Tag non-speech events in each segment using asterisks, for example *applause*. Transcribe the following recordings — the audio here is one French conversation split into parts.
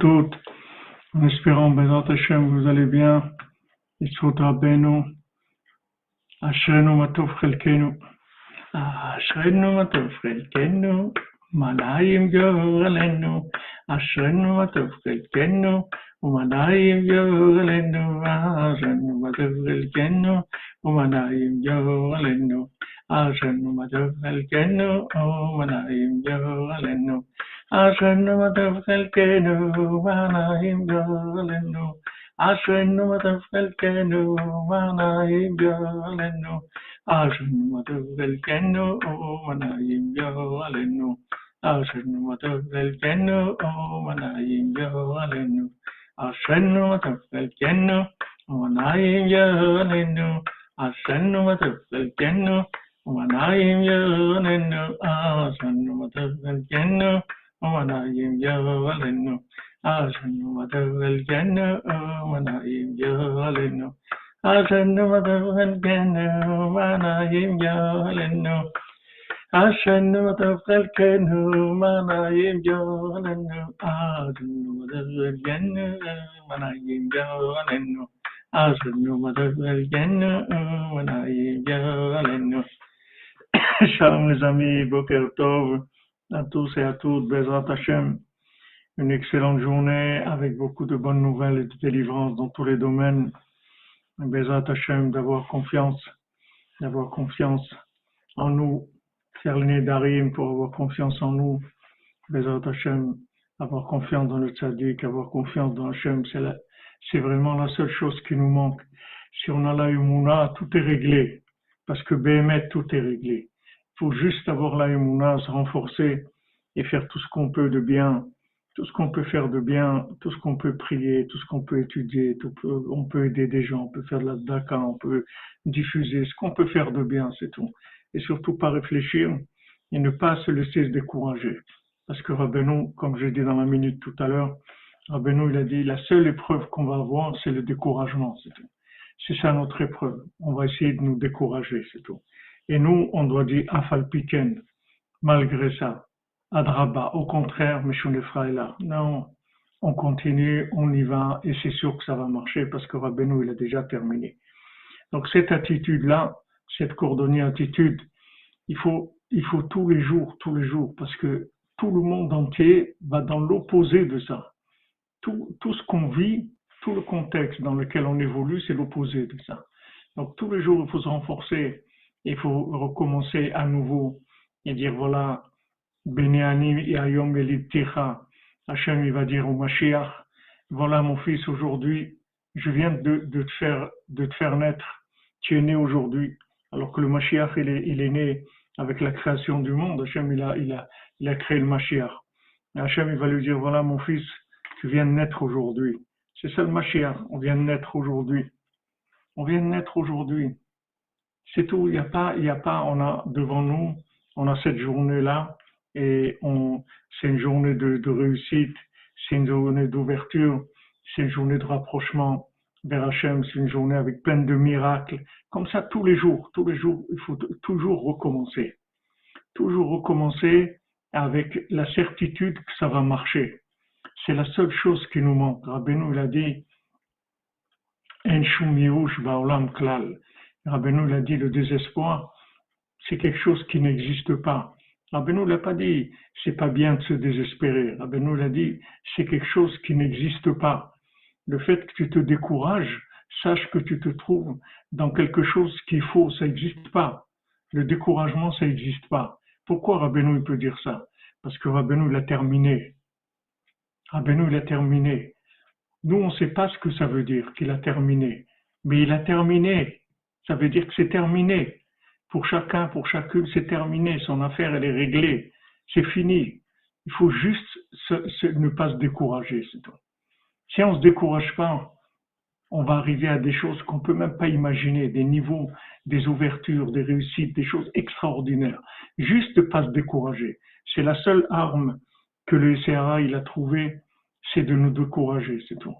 toutes, en espérant, Bézat Hashem, vous allez bien. Yitzhut Rabbeinu, Ashrenu Matov Chelkenu, Ashrenu Matov Chelkenu, Manayim Yorelenu, Ashrenu Matov Chelkenu, Umanayim Yorelenu, Ashrenu Matov Chelkenu, Umanayim Yorelenu, Ashrenu Matov Chelkenu, Umanayim Yorelenu, أشهد ما لا Ashwinu madhuvel kenu manayim yalenu. Ashwinu madhuvel kenu manayim yalenu. Ashwinu madhuvel kenu manayim yalenu. Ashwinu madhuvel kenu manayim yalenu. Ashwinu madhuvel kenu manayim yalenu. Ashwinu madhuvel kenu آمنایم یا ولنو آسنو مدول جنو آمنایم یا ولنو آسنو مدول جنو آمنایم یا ولنو ആശന്നു മതക്കൽക്കനു മനായും ജോനന്നു ആകുന്നു മതകൽക്കന്നു മനായും ജോനന്നു ആസന്നു മതകൽക്കന്നു മനായും ജോനന്നു ഷാമു സമീപ കർത്തോവ് à tous et à toutes, Bezrat Hashem. Une excellente journée avec beaucoup de bonnes nouvelles et de délivrance dans tous les domaines. Bezrat Hashem, d'avoir confiance, d'avoir confiance en nous, faire le Darim pour avoir confiance en nous. Bezrat Hashem, avoir confiance dans le tzaddik, avoir confiance dans Hashem, c'est vraiment la seule chose qui nous manque. Si on a la Humuna, tout est réglé. Parce que Béhémet, tout est réglé. Faut juste avoir la Humuna, se renforcer et faire tout ce qu'on peut de bien, tout ce qu'on peut faire de bien, tout ce qu'on peut prier, tout ce qu'on peut étudier, tout peut- on peut aider des gens, on peut faire de la daka, on peut diffuser, ce qu'on peut faire de bien, c'est tout. Et surtout pas réfléchir et ne pas se laisser se décourager. Parce que Rabbeinu, comme j'ai dit dans la minute tout à l'heure, Rabbeinu, il a dit, la seule épreuve qu'on va avoir, c'est le découragement, c'est tout. C'est ça notre épreuve. On va essayer de nous décourager, c'est tout. Et nous, on doit dire Afalpiken, malgré ça. Adraba, au contraire, Meshunefra est là. Non, on continue, on y va, et c'est sûr que ça va marcher parce que Rabbeinu, il a déjà terminé. Donc cette attitude-là, cette coordonnée attitude, il faut, il faut tous les jours, tous les jours, parce que tout le monde entier va dans l'opposé de ça. Tout, tout ce qu'on vit, tout le contexte dans lequel on évolue, c'est l'opposé de ça. Donc tous les jours, il faut se renforcer, il faut recommencer à nouveau et dire voilà, Benéani et Ayom Hachem il va dire au Mashiach, voilà mon fils aujourd'hui, je viens de, te faire, de te faire naître, tu es né aujourd'hui, alors que le Mashiach il est, il est né avec la création du monde, Hachem il a, il a, il a créé le Mashiach. Hachem il va lui dire voilà mon fils, tu viens de naître aujourd'hui. C'est ça le Mashiach, on vient de naître aujourd'hui. On vient de naître aujourd'hui. C'est tout, il n'y a pas, il n'y a pas, on a devant nous, on a cette journée-là, et on, c'est une journée de, réussite, c'est une journée d'ouverture, c'est une journée de rapprochement vers Hachem, c'est une journée avec plein de miracles. Comme ça, tous les jours, tous les jours, il faut toujours recommencer. Toujours recommencer avec la certitude que ça va marcher. C'est la seule chose qui nous manque. Rabbeinu, il a dit, En klal. Rabbeinu, il a dit, le désespoir, c'est quelque chose qui n'existe pas. Rabbeinu l'a pas dit, c'est pas bien de se désespérer. Rabbeinu l'a dit, c'est quelque chose qui n'existe pas. Le fait que tu te décourages, sache que tu te trouves dans quelque chose qu'il faut, ça n'existe pas. Le découragement, ça n'existe pas. Pourquoi Rabbeinu il peut dire ça? Parce que Rabbeinu l'a terminé. Rabbeinu l'a terminé. Nous, on ne sait pas ce que ça veut dire qu'il a terminé. Mais il a terminé. Ça veut dire que c'est terminé. Pour chacun, pour chacune, c'est terminé. Son affaire, elle est réglée. C'est fini. Il faut juste ne pas se décourager, c'est tout. Si on ne se décourage pas, on va arriver à des choses qu'on peut même pas imaginer, des niveaux, des ouvertures, des réussites, des choses extraordinaires. Juste ne pas se décourager. C'est la seule arme que le SRA il a trouvée, c'est de nous décourager, c'est tout.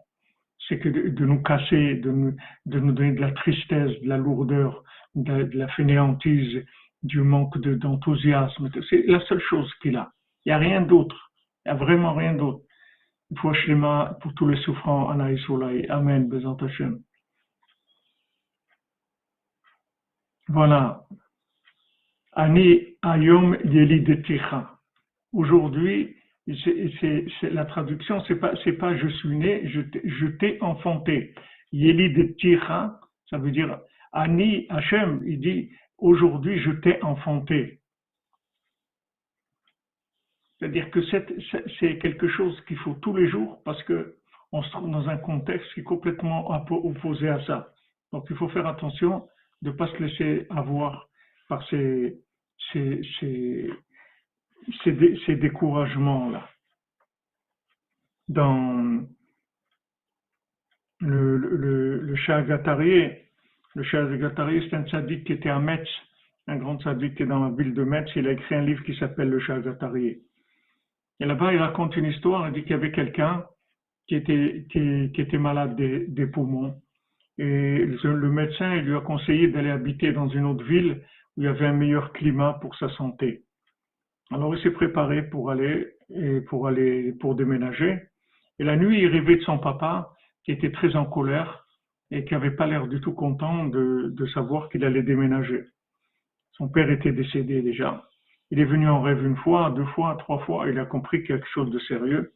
C'est que de, nous casser, de nous, de nous donner de la tristesse, de la lourdeur, de la, fainéantise, du manque de- d'enthousiasme. c'est la seule chose qu'il a. Il n'y a rien d'autre. Il n'y a vraiment rien d'autre. pour tous les souffrants, Anaïs Amen. Voilà. Ani Ayom Ticha. Aujourd'hui, la traduction, c'est pas, pas je suis né, je, t'ai enfanté. Ticha, ça veut dire Ani Hashem, il dit aujourd'hui je t'ai enfanté. C'est-à-dire que c'est quelque chose qu'il faut tous les jours parce que on se trouve dans un contexte qui est complètement opposé à ça. Donc il faut faire attention de ne pas se laisser avoir par ces, découragements-là. Dans le, le, le le c'est un sadique qui était à Metz, un grand sadique qui est dans la ville de Metz, il a écrit un livre qui s'appelle le Shah Et là-bas, il raconte une histoire, il dit qu'il y avait quelqu'un qui était, qui, qui était malade des, des poumons et le médecin lui a conseillé d'aller habiter dans une autre ville où il y avait un meilleur climat pour sa santé. Alors il s'est préparé pour aller et pour aller pour déménager. Et la nuit, il rêvait de son papa qui était très en colère et qui n'avait pas l'air du tout content de, savoir qu'il allait déménager. Son père était décédé déjà. Il est venu en rêve une fois, deux fois, trois fois. Il a compris quelque chose de sérieux.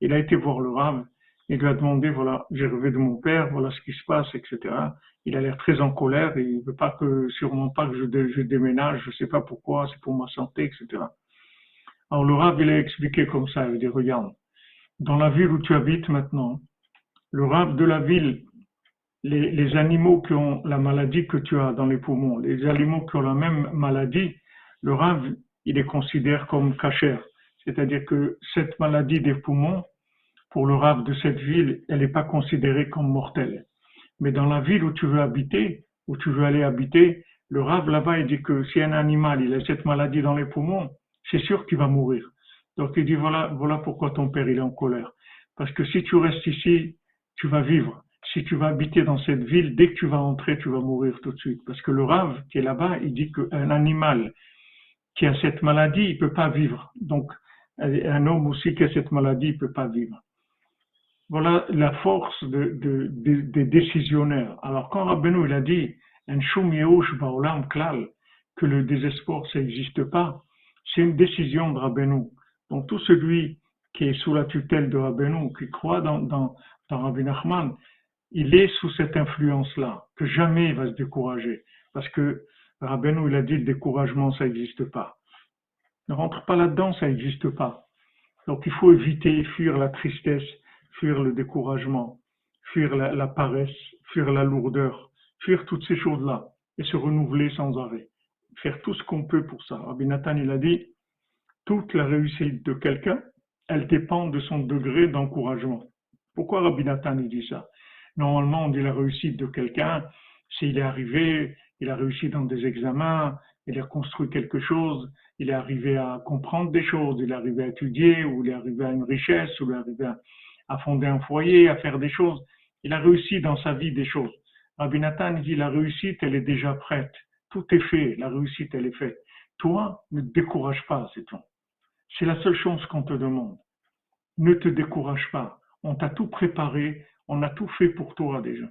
Il a été voir le rave il lui a demandé, voilà, j'ai rêvé de mon père, voilà ce qui se passe, etc. Il a l'air très en colère et il veut pas que, sûrement pas que je, je déménage, je sais pas pourquoi, c'est pour ma santé, etc. Alors le Rav, il a expliqué comme ça, il a dit, regarde, dans la ville où tu habites maintenant, le Rav de la ville, les, les, animaux qui ont la maladie que tu as dans les poumons, les animaux qui ont la même maladie, le Rav, il les considère comme cachers. C'est-à-dire que cette maladie des poumons, pour le rave de cette ville, elle n'est pas considérée comme mortelle. Mais dans la ville où tu veux habiter, où tu veux aller habiter, le rave là-bas, il dit que si un animal, il a cette maladie dans les poumons, c'est sûr qu'il va mourir. Donc il dit voilà, voilà pourquoi ton père, il est en colère. Parce que si tu restes ici, tu vas vivre. Si tu vas habiter dans cette ville, dès que tu vas entrer, tu vas mourir tout de suite. Parce que le rave qui est là-bas, il dit qu'un animal qui a cette maladie, il peut pas vivre. Donc, un homme aussi qui a cette maladie, il peut pas vivre. Voilà la force des décisionnaires. Alors quand Rabbeinu il a dit un klal que le désespoir ça n'existe pas, c'est une décision de Rabbeinu. Donc tout celui qui est sous la tutelle de Rabbeinu, qui croit dans, dans, dans il est sous cette influence-là, que jamais il va se décourager. Parce que Rabbeinu, il a dit le découragement, ça n'existe pas. Ne rentre pas là-dedans, ça n'existe pas. Donc il faut éviter, fuir la tristesse, fuir le découragement, fuir la, paresse, fuir la lourdeur, fuir toutes ces choses-là et se renouveler sans arrêt. Faire tout ce qu'on peut pour ça. Rabbi Nathan, il a dit, toute la réussite de quelqu'un, elle dépend de son degré d'encouragement. Pourquoi Rabbi Nathan dit ça? Normalement, on dit la réussite de quelqu'un, s'il est arrivé, il a réussi dans des examens, il a construit quelque chose, il est arrivé à comprendre des choses, il est arrivé à étudier, ou il est arrivé à une richesse, ou il est arrivé à, à fonder un foyer, à faire des choses. Il a réussi dans sa vie des choses. Rabbi Nathan dit la réussite, elle est déjà prête. Tout est fait, la réussite, elle est faite. Toi, ne te décourage pas, c'est tout. C'est la seule chose qu'on te demande. Ne te décourage pas. On t'a tout préparé, on a tout fait pour toi déjà.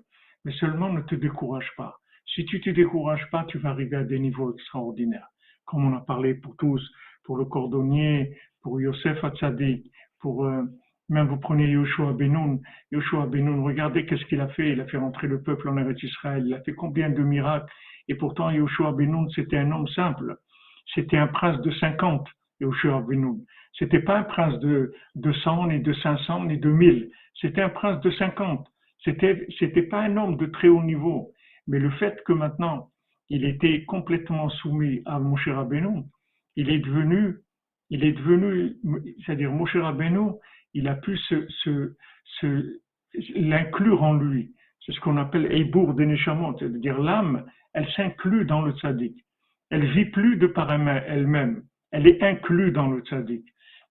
Mais seulement ne te décourage pas. Si tu te décourages pas, tu vas arriver à des niveaux extraordinaires. Comme on a parlé pour tous, pour le cordonnier, pour Yosef Hatzadi, pour euh, même vous prenez Yoshua Benoun, Yoshua Benoun, regardez qu'est-ce qu'il a fait. Il a fait rentrer le peuple en Eretz Israël. Il a fait combien de miracles? Et pourtant, Yoshua Benoun, c'était un homme simple. C'était un prince de 50, Yoshua Benoun. C'était pas un prince de, de 100, ni de 500, ni de 1000. C'était un prince de 50. C'était, c'était pas un homme de très haut niveau. Mais le fait que maintenant, il était complètement soumis à Moshe Rabbeinu, il est devenu, il est devenu, c'est-à-dire Moshe Rabbeinu, il a pu l'inclure en lui. C'est ce qu'on appelle Eibour Deneshamot, c'est-à-dire l'âme, elle s'inclut dans le tzaddik. Elle vit plus de par elle-même, elle est inclue dans le tzaddik.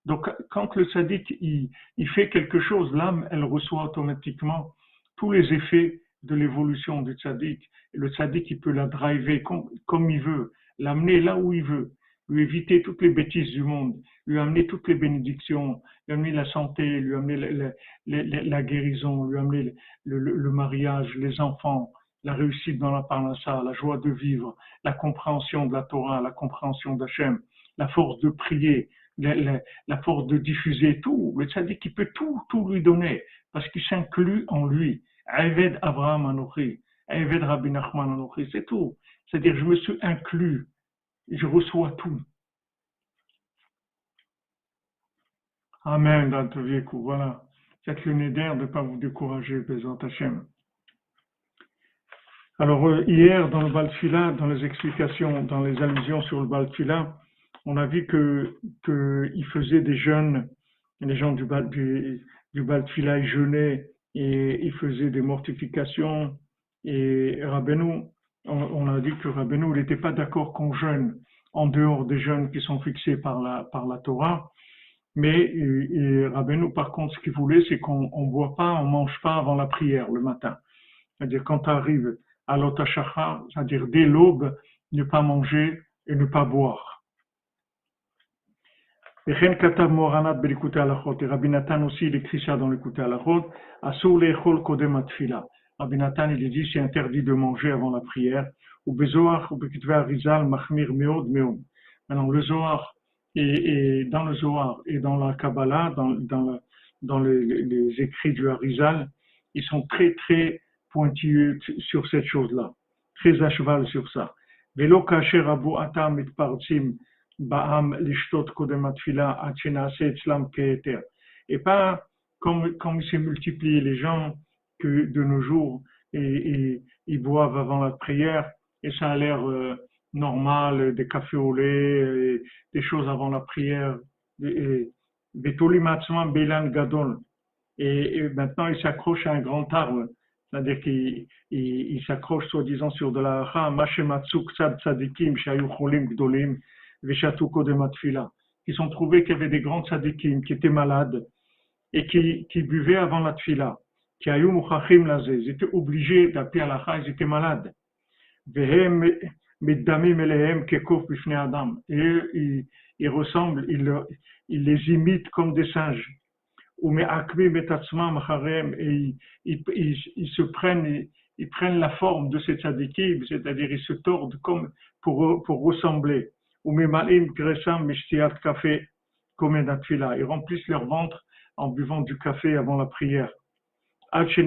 Donc, quand le tzaddik il, fait quelque chose, l'âme, elle reçoit automatiquement tous les effets de l'évolution du tzaddik. Le tzaddik, il peut la driver comme il veut, l'amener là où il veut. lui éviter toutes les bêtises du monde, lui amener toutes les bénédictions, lui amener la santé, lui amener la, guérison, lui amener le, mariage, les enfants, la réussite dans la parnassa, la joie de vivre, la compréhension de la Torah, la compréhension d'Hachem, la force de prier, la, force de diffuser tout. Le tzaddik, il peut tout, tout lui donner parce qu'il s'inclut en lui. Ayved Abraham Anochi, Ayved Rabbi Nachman Anochi, c'est tout. C'est-à-dire, je me suis inclus, je reçois tout. Amen, tout voilà. Faites le de ne pas vous décourager, Bézant Hachem. Alors, euh, hier, dans le Balfila, dans les explications, dans les allusions sur le Balfila, on a vu que, que il faisait des jeûnes, les gens du, Bal, ils jeûnaient et ils faisaient des mortifications. Et Rabbeinu, on, a dit que Rabbeinu n'était pas d'accord qu'on jeûne en dehors des jeûnes qui sont fixés par la, par la Torah. Mais et, par contre, ce qu'il voulait, c'est qu'on ne boit pas, on mange pas avant la prière le matin. C'est-à-dire quand tu arrives à l'Otashacha, c'est-à-dire dès l'aube, ne pas manger et ne pas boire. Et Rabbi Nathan aussi, il écrit ça dans à la route. Asur lechol kodem atfila. Rabbi Nathan, il dit, c'est interdit de manger avant la prière. Ou bezoar, ou bekitve arizal, machmir meod. Maintenant, le Zohar, et, dans le Zohar et dans la Kabbalah, dans, dans, dans les, les, écrits du Harizal, ils sont très, très pointilleux sur cette chose-là. Très à cheval sur ça. Et atchenase etzlam keeter. Et pas comme, s'est multiplié les gens que de nos jours, et, ils boivent avant la prière, et ça a l'air euh, normal, des cafés au lait, des choses avant la prière. Et. Et, et maintenant, ils s'accrochent à un grand arbre, c'est-à-dire qu'ils il, s'accrochent soi-disant sur de la tzadikim, gdolim, Ils ont trouvé qu'il y avait des grands tzadikim qui étaient malades et qui, qui buvaient avant la tfila qui ils étaient obligés d'appeler à la ils étaient malades. Et ils, ils ressemblent, ils les imitent comme des singes. Et ils, ils, ils, se prennent, ils prennent la forme de ces tzadikim, c'est-à-dire ils se tordent comme pour, pour ressembler. Ils remplissent leur ventre en buvant du café avant la prière. C'est-à-dire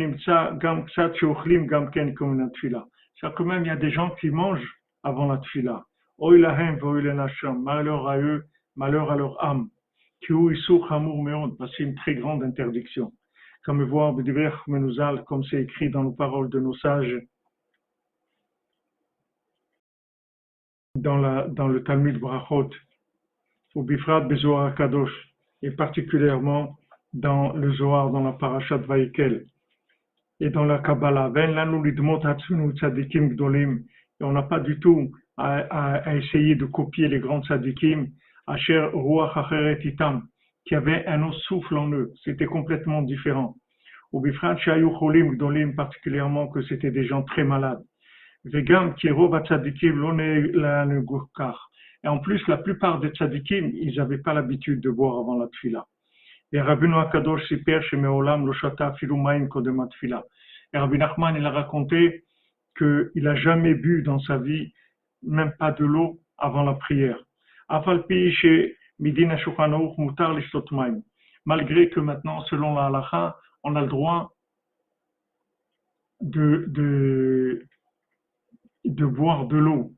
quand même, il y a des gens qui mangent avant la tfila. Malheur à eux, malheur à leur âme. C'est une très grande interdiction. Comme voir comme c'est écrit dans les paroles de nos sages, dans, la, dans le Talmud Brachot, au Bifrat Bezoar Kadosh, et particulièrement dans le Zohar, dans la Parashat Vaïkel et dans la Kabbalah. Et on n'a pas du tout à, à, essayer de copier les grands tzadikim, Asher Ruach Acheret Itam, qui avaient un autre souffle en eux. C'était complètement différent. Ou Bifrat Shayu Cholim Gdolim, particulièrement que c'était des gens très malades. Vegam Kirov Tzadikim Lone La Et en plus, la plupart des tzadikim, ils n'avaient pas l'habitude de boire avant la tfila. Et Rabbi Akadosh Siper Shemeolam Loshata Filumaim Kodemat Fila. Et Rabbi Nachman, il a raconté qu'il n'a jamais bu dans sa vie, même pas de l'eau, avant la prière. Malgré que maintenant, selon la halacha, on a le droit de, de, de boire de l'eau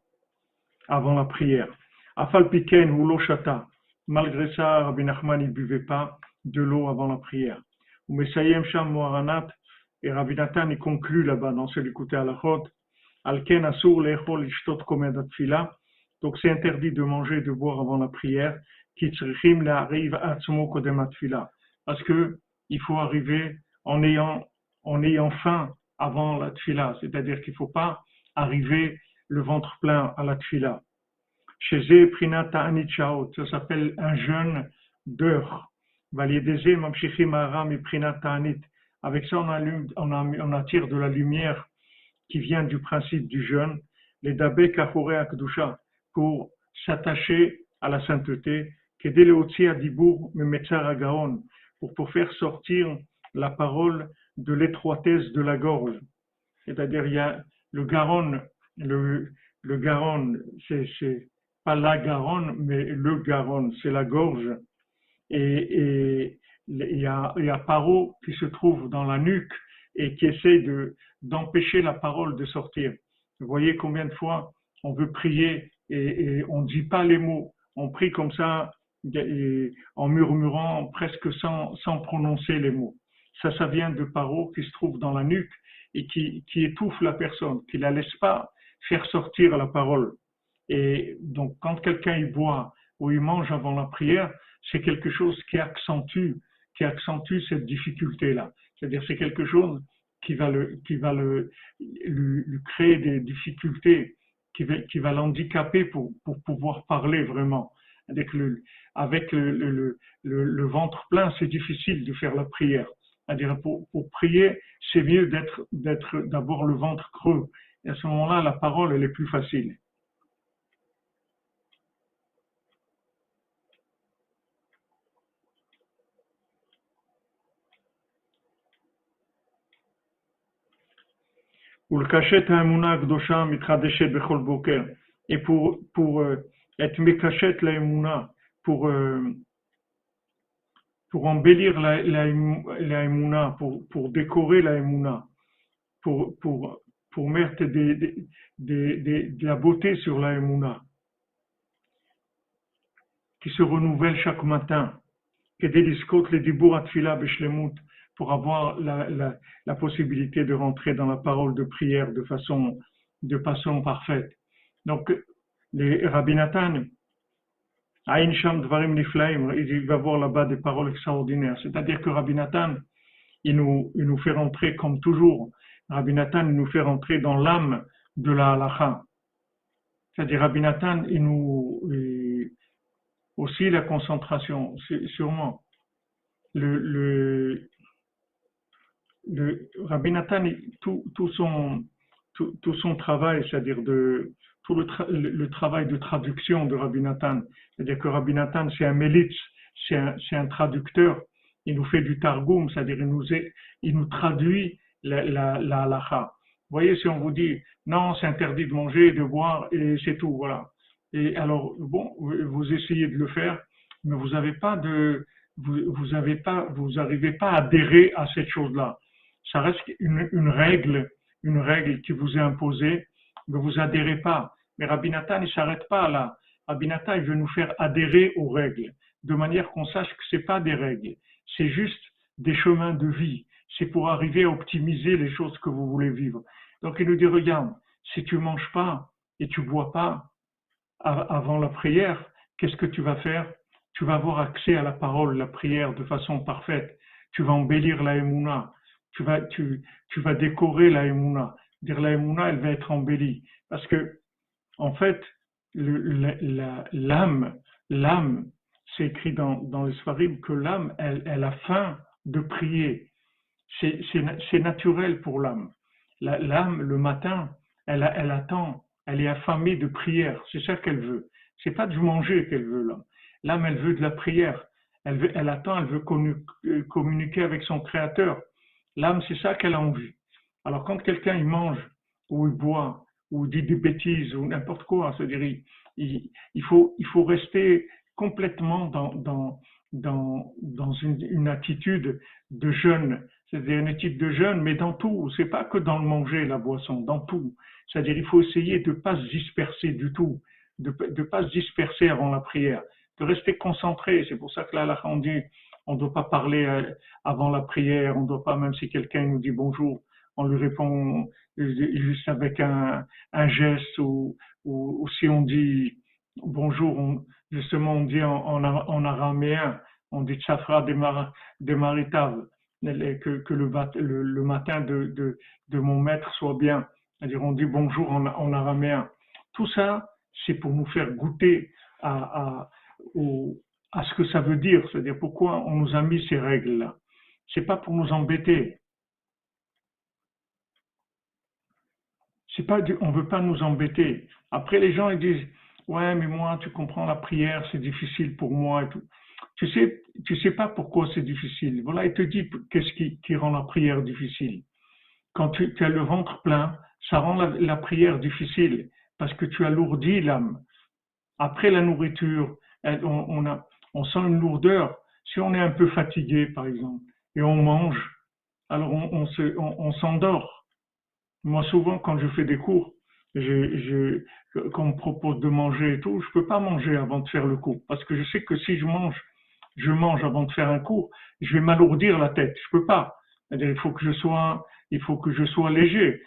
avant la prière. Afalpiken ou Loshata. Malgré ça, Rabbi Nachman, ne buvait pas de l'eau avant la prière. Sham Moharanat, et Rabbi Nathan il conclut là-bas dans celui côté à la Alken Asur Lechol Ishtot Fila. Donc c'est interdit de manger et de boire avant la prière. Fila. Parce que il faut arriver en ayant, en ayant faim avant la tfila. C'est-à-dire qu'il ne faut pas arriver le ventre plein à la tfila. Chez Prinata Anichaot, ça s'appelle un jeûne d'heure. Avec ça, on, allume, on, on, attire de la lumière qui vient du principe du jeûne, les dabé kachore akdusha, pour s'attacher à la sainteté, pour, pour faire sortir la parole de l'étroitesse de la gorge. C'est-à-dire, il y a le Garonne, le, le Garonne, c'est pas la Garonne, mais le Garonne, c'est la gorge. Et, il y a, il y a Paro qui se trouve dans la nuque et qui essaie de, d'empêcher la parole de sortir. Vous voyez combien de fois on veut prier et, on ne dit pas les mots. On prie comme ça en murmurant presque sans, sans prononcer les mots. Ça, ça vient de Paro qui se trouve dans la nuque et qui, qui étouffe la personne, qui la laisse pas faire sortir la parole. Et donc, quand quelqu'un y boit ou il mange avant la prière, c'est quelque chose qui accentue, qui accentue cette difficulté-là. C'est-à-dire, c'est quelque chose qui va le, qui va le, lui, créer des difficultés, qui va, qui va l'handicaper pour, pour pouvoir parler vraiment. Avec le, le, le, le ventre plein, c'est difficile de faire la prière. C'est-à-dire, pour, pour prier, c'est mieux d'être, d'avoir le ventre creux. Et à ce moment-là, la parole, elle est plus facile. Et pour, pour euh, être mekachet la pour, euh, pour embellir la, la, pour, pour décorer la emuna, pour, pour, pour mettre des, des, des, de la beauté sur la emuna, qui se renouvelle chaque matin, des les dibour atfila beshlemut, pour avoir la, possibilité de rentrer dans la parole de prière de façon, de façon parfaite. Donc, les Rabbi Nathan, il va voir là-bas des paroles extraordinaires. C'est-à-dire que Rabbi Nathan, il nous, il nous fait rentrer comme toujours. Rabbi Nathan, il nous fait rentrer dans l'âme de la halacha. C'est-à-dire Rabbi Nathan, il nous, aussi la concentration, sûrement. Le, le Rabbi tout, tout, son, tout, son travail, c'est-à-dire de, tout le, travail de traduction de Rabbi Nathan, c'est-à-dire que Rabbi Nathan, c'est un mélitz, c'est un, un, traducteur, il nous fait du targum, c'est-à-dire il nous, il nous traduit la, la, la halacha. Vous voyez, si on vous dit, non, c'est interdit de manger, de boire, et c'est tout, voilà. Et alors, bon, vous essayez de le faire, mais vous n'avez pas de, vous, vous pas, vous n'arrivez pas à adhérer à cette chose-là ça reste une, règle, une règle qui vous est imposée, mais vous adhérez pas. Mais Rabbi il s'arrête pas là. Rabbi il veut nous faire adhérer aux règles, de manière qu'on sache que c'est pas des règles, c'est juste des chemins de vie. C'est pour arriver à optimiser les choses que vous voulez vivre. Donc il nous dit, regarde, si tu manges pas et tu bois pas avant la prière, qu'est-ce que tu vas faire? Tu vas avoir accès à la parole, la prière de façon parfaite. Tu vas embellir la émouna tu vas, tu, tu vas décorer la Emouna. Dire la Emouna, elle va être embellie. Parce que, en fait, l'âme, l'âme, c'est écrit dans, dans les que l'âme, elle, elle a faim de prier. C'est naturel pour l'âme. L'âme, le matin, elle, elle attend, elle est affamée de prière. C'est ça qu'elle veut. C'est pas du manger qu'elle veut, l'âme. L'âme, elle veut de la prière. Elle, veut, elle attend, elle veut euh, communiquer avec son Créateur. L'âme, c'est ça qu'elle a envie. Alors quand quelqu'un il mange ou il boit ou dit des bêtises ou n'importe quoi, c'est-à-dire il, il, faut, il faut rester complètement dans, dans, dans, dans une, attitude de jeûne, c'est-à-dire une attitude de jeûne, mais dans tout. C'est pas que dans le manger, la boisson, dans tout. C'est-à-dire il faut essayer de pas se disperser du tout, de ne pas se disperser avant la prière, de rester concentré. C'est pour ça que là, on dit on ne doit pas parler euh, avant la prière, on ne doit pas, même si quelqu'un nous dit bonjour, on lui répond juste avec un, geste ou, si on dit bonjour, justement on dit en, en, araméen, on dit tsafra des, mar, que, que le, matin de, de, de, mon maître soit bien. C'est-à-dire on dit bonjour en, en araméen. Tout ça, c'est pour nous faire goûter à, au, à ce que ça veut dire, c'est-à-dire pourquoi on nous a mis ces règles-là. C'est pas pour nous embêter. C'est pas, on veut pas nous embêter. Après, les gens ils disent, Ouais, mais moi, tu comprends, la prière, c'est difficile pour moi et tout. Tu sais, tu sais pas pourquoi c'est difficile. Voilà, il te dit qu'est-ce qui, rend la prière difficile. Quand tu, as le ventre plein, ça rend la, prière difficile parce que tu alourdis l'âme. Après la nourriture, on a, on sent une lourdeur. Si on est un peu fatigué, par exemple, et on mange, alors on, on se, on, on s'endort. Moi, souvent, quand je fais des cours, je, je, qu'on me propose de manger et tout, je peux pas manger avant de faire le cours. Parce que je sais que si je mange, je mange avant de faire un cours, je vais m'alourdir la tête. Je peux pas. Il faut que je sois, il faut que je sois léger.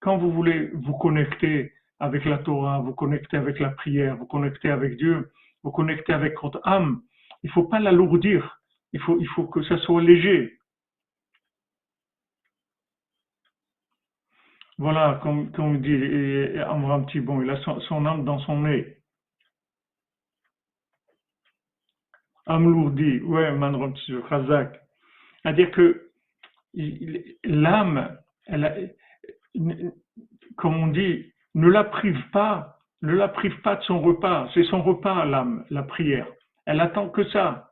Quand vous voulez vous connecter avec la Torah, vous connecter avec la prière, vous connecter avec Dieu, vous connecter avec votre âme, il faut pas l'alourdir. Il faut, il faut que ça soit léger. Voilà, comme, comme dit Amram Thibon, il a son, âme dans son nez. Âme lourdie, ouais, Manrom Tzion, Chazak. C'est-à-dire que l'âme, comme on dit, ne la prive pas, ne la prive pas de son repas. C'est son repas, l'âme, la prière. Elle attend que ça.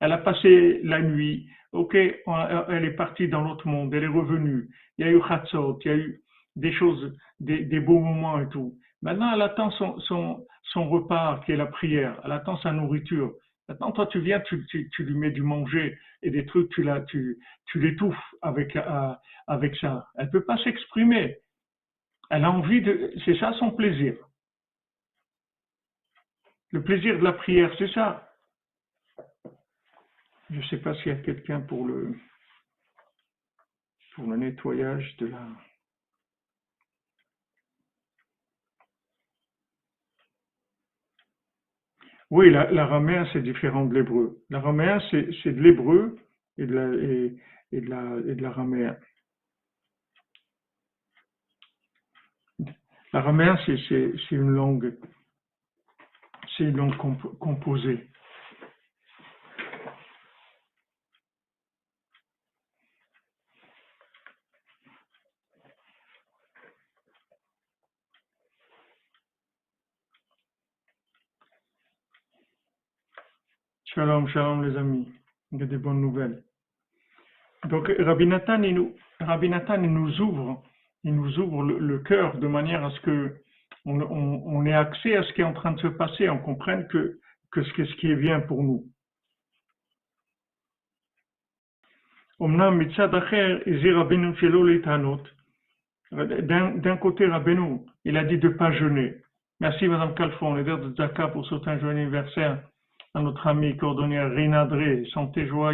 Elle a passé la nuit. Ok, elle est partie dans l'autre monde. Elle est revenue. Il y a eu Chatzot, il y a eu des choses, des, beaux moments et tout. Maintenant, elle attend son, repas, qui est la prière. Elle attend sa nourriture. Maintenant, toi, tu viens, tu lui mets du manger et des trucs, tu, la, tu, tu l'étouffes avec, euh, avec ça. Elle peut pas s'exprimer. Elle a envie de, c'est ça son plaisir. Le plaisir de la prière, c'est ça. Je sais pas s'il y a quelqu'un pour le, pour le nettoyage de la, oui, la- l'araméen, c'est différent de l'hébreu. L'araméen, c'est, de l'hébreu et de la, et, et de la, et de l'araméen. L'araméen, c'est une langue, c'est une langue comp- composée. Shalom, shalom les amis. Il y a des bonnes nouvelles. Donc Rabbi Nathan, nous, Rabbi Nathan, nous ouvre, il nous ouvre le, le cœur de manière à ce que on, on, on, est axé à ce qui est en train de se passer, on comprenne que, que ce, ce qui est bien pour nous. D'un côté, Rabbeinu, il a dit de ne pas jeûner. Merci, Madame Calfon, les verres de Zaka pour certains joyeux anniversaire à notre amie cordonnière Rinadré. Santé, joie,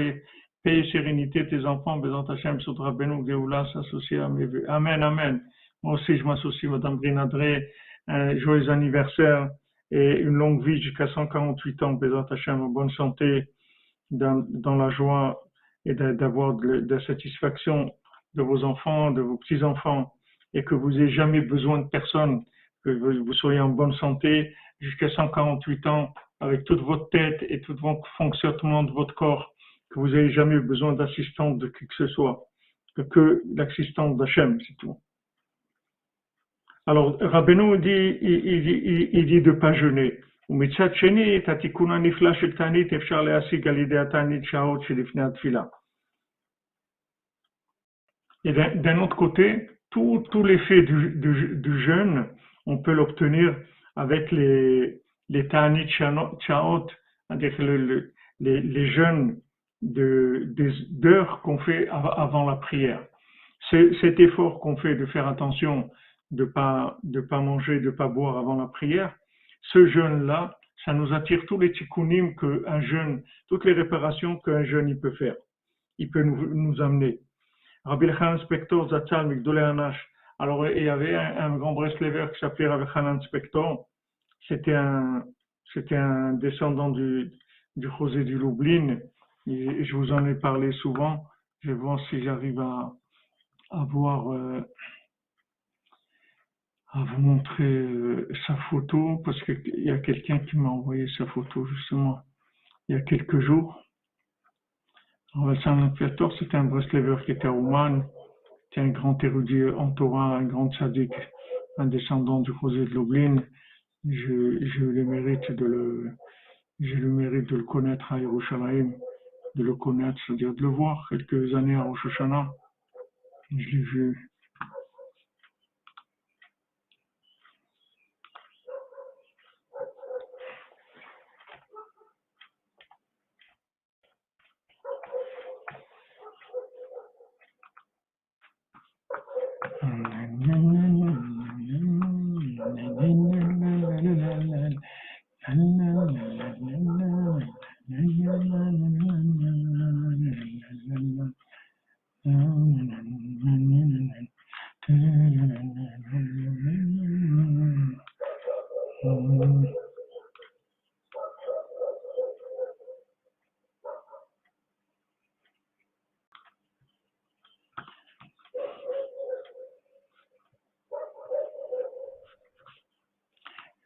paix et sérénité, tes enfants, Bézant Hachem, Sotra Benou, Géoula, s'associer à mes vœux. Amen, amen. Moi aussi, je m'associe, Madame Rinadré, un joyeux anniversaire et une longue vie jusqu'à 148 ans, Bézant Hachem, en bonne santé, dans, la joie et d'a- d'avoir de, la satisfaction de vos enfants, de vos petits-enfants, et que vous n'ayez jamais besoin de personne, que vous, vous soyez en bonne santé jusqu'à 148 ans, avec toute votre tête et tout votre fonctionnement de votre corps, que vous n'ayez jamais besoin d'assistance de qui que ce soit, que, que l'assistance d'Hachem, c'est tout. Alors, Rabbeinu dit, il, il, il, dit de ne pas jeûner. Et d'un autre côté, tout, tout l'effet du, du, du, jeûne, on peut l'obtenir avec les, les Tanit c'est-à-dire les, les jeûnes de, des d'heures qu'on fait avant la prière. Cet effort qu'on fait de faire attention de pas de pas manger, de pas boire avant la prière, ce jeûne-là, ça nous attire tous les tikkunim qu'un jeûne, toutes les réparations qu'un jeûne il peut faire, il peut nous, nous amener. Rabbi Hanan Spector Zatzal. Alors, il y avait un, un grand Breslever qui s'appelait Rabbi Hanan Spector. C'était un, c'était un descendant du, du José du Lublin. Je vous en ai parlé souvent. Je vais voir si j'arrive à, à voir, euh, à vous montrer euh, sa photo, parce qu'il y a quelqu'un qui m'a envoyé sa photo, justement, il y a quelques jours. Vincent Piator, c'était un Breslever qui était roumain, c'était un grand érudit en Torah, un grand tzaddik, un descendant du José de Lublin. je, le mérite de le, j'ai le mérite de le connaître à Yerushalayim, de le connaître, c'est-à-dire de le voir quelques années à Rosh. Je l'ai vu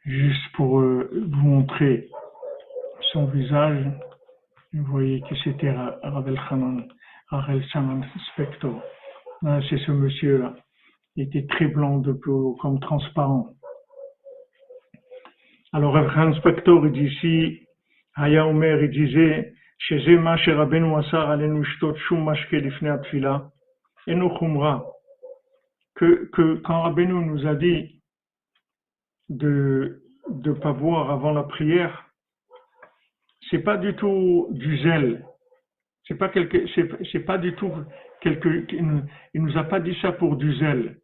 juste pour euh, vous montrer son visage, vous voyez que c'était Ravel Hanan, Ravel Spector. C'est ce monsieur-là. Il était très blanc de peau, comme transparent. Alors Ravel Spector, il dit ici, Haya Omer, il disait, Zema, chez Rabbeinu Asar, alenu shtot shum mashke lifne atfila, et nous que, que quand Rabbeinu nous a dit de ne pas boire avant la prière, c'est pas du tout du zèle. C'est pas quelque, c'est, pas du tout quelque, il nous a pas dit ça pour du zèle.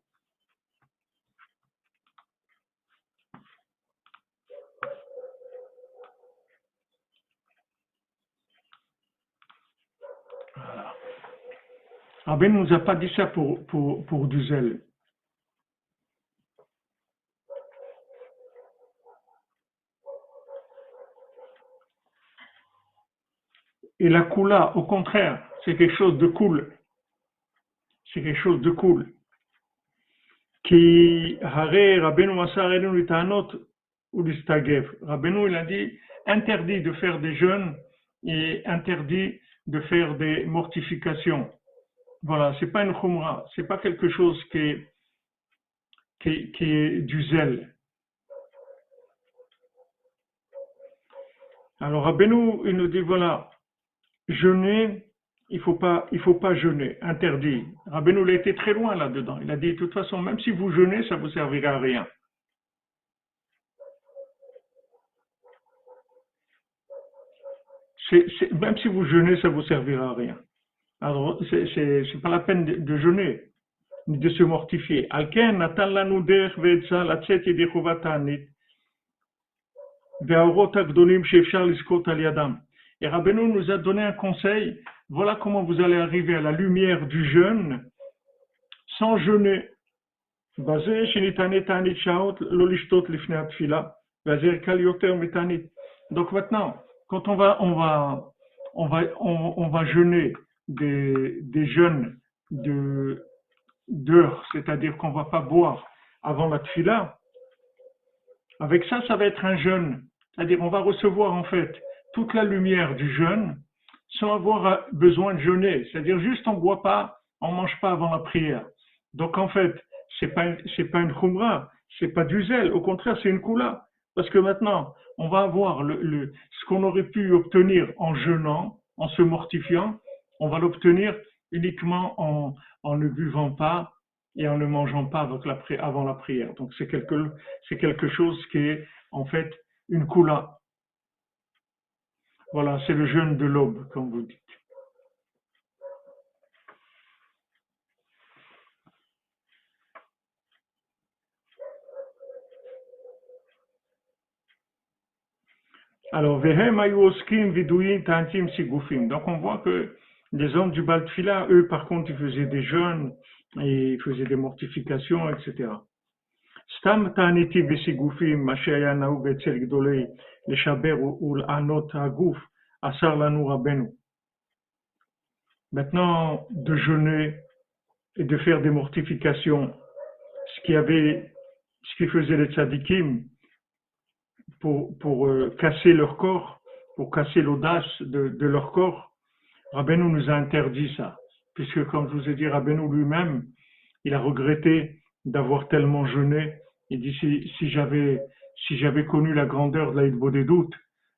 Rabbi ne nous a pas dit ça pour, pour, pour du zèle. Et la coula, au contraire, c'est quelque chose de cool. C'est quelque chose de cool. Qui Rabbeinu ou Rabbeinu, il a dit interdit de faire des jeûnes et interdit de faire des mortifications. Voilà, c'est pas une khumra, c'est pas quelque chose qui est, qui, qui est du zèle. Alors Rabbeinu, il nous dit voilà, jeûner, il faut faut pas jeûner, interdit. Rabbeinu a été très loin là-dedans. Il a dit, de toute façon, même si vous jeûnez, ça vous servira à rien. même si vous jeûnez, ça vous servira à rien. Alors, c'est pas la peine de, jeûner, ni de se mortifier. Et Rabbeinu nous a donné un conseil. Voilà comment vous allez arriver à la lumière du jeûne sans jeûner. Donc maintenant, quand on va, on va, on va, on, va jeûner des, des jeûnes de d'heures, c'est-à-dire qu'on va pas boire avant la tfila, avec ça, ça va être un jeûne. C'est-à-dire on va recevoir en fait toute la lumière du jeûne sans avoir besoin de jeûner. C'est-à-dire juste on ne boit pas, on ne mange pas avant la prière. Donc en fait, c'est pas c'est pas une khumra, c'est pas du zèle. Au contraire, c'est une koula. Parce que maintenant, on va avoir le, ce qu'on aurait pu obtenir en jeûnant, en se mortifiant, on va l'obtenir uniquement en, en, ne buvant pas et en ne mangeant pas avant la prière. Donc c'est quelque, quelque chose qui est en fait une koula. Voilà, c'est le jeûne de l'aube, comme vous dites. Alors. Donc, on voit que les hommes du Baltfila, eux, par contre, ils faisaient des jeûnes et ils faisaient des mortifications, etc. Maintenant, de jeûner et de faire des mortifications, ce qui avait, ce qui faisait les tzadikim pour, pour euh, casser leur corps, pour casser l'audace de, de, leur corps, Rabbeinu nous a interdit ça. Puisque, comme je vous ai dit, Rabbeinu lui-même, il a regretté d'avoir tellement jeûné. Il dit, si, si j'avais si j'avais connu la grandeur de la des doutes,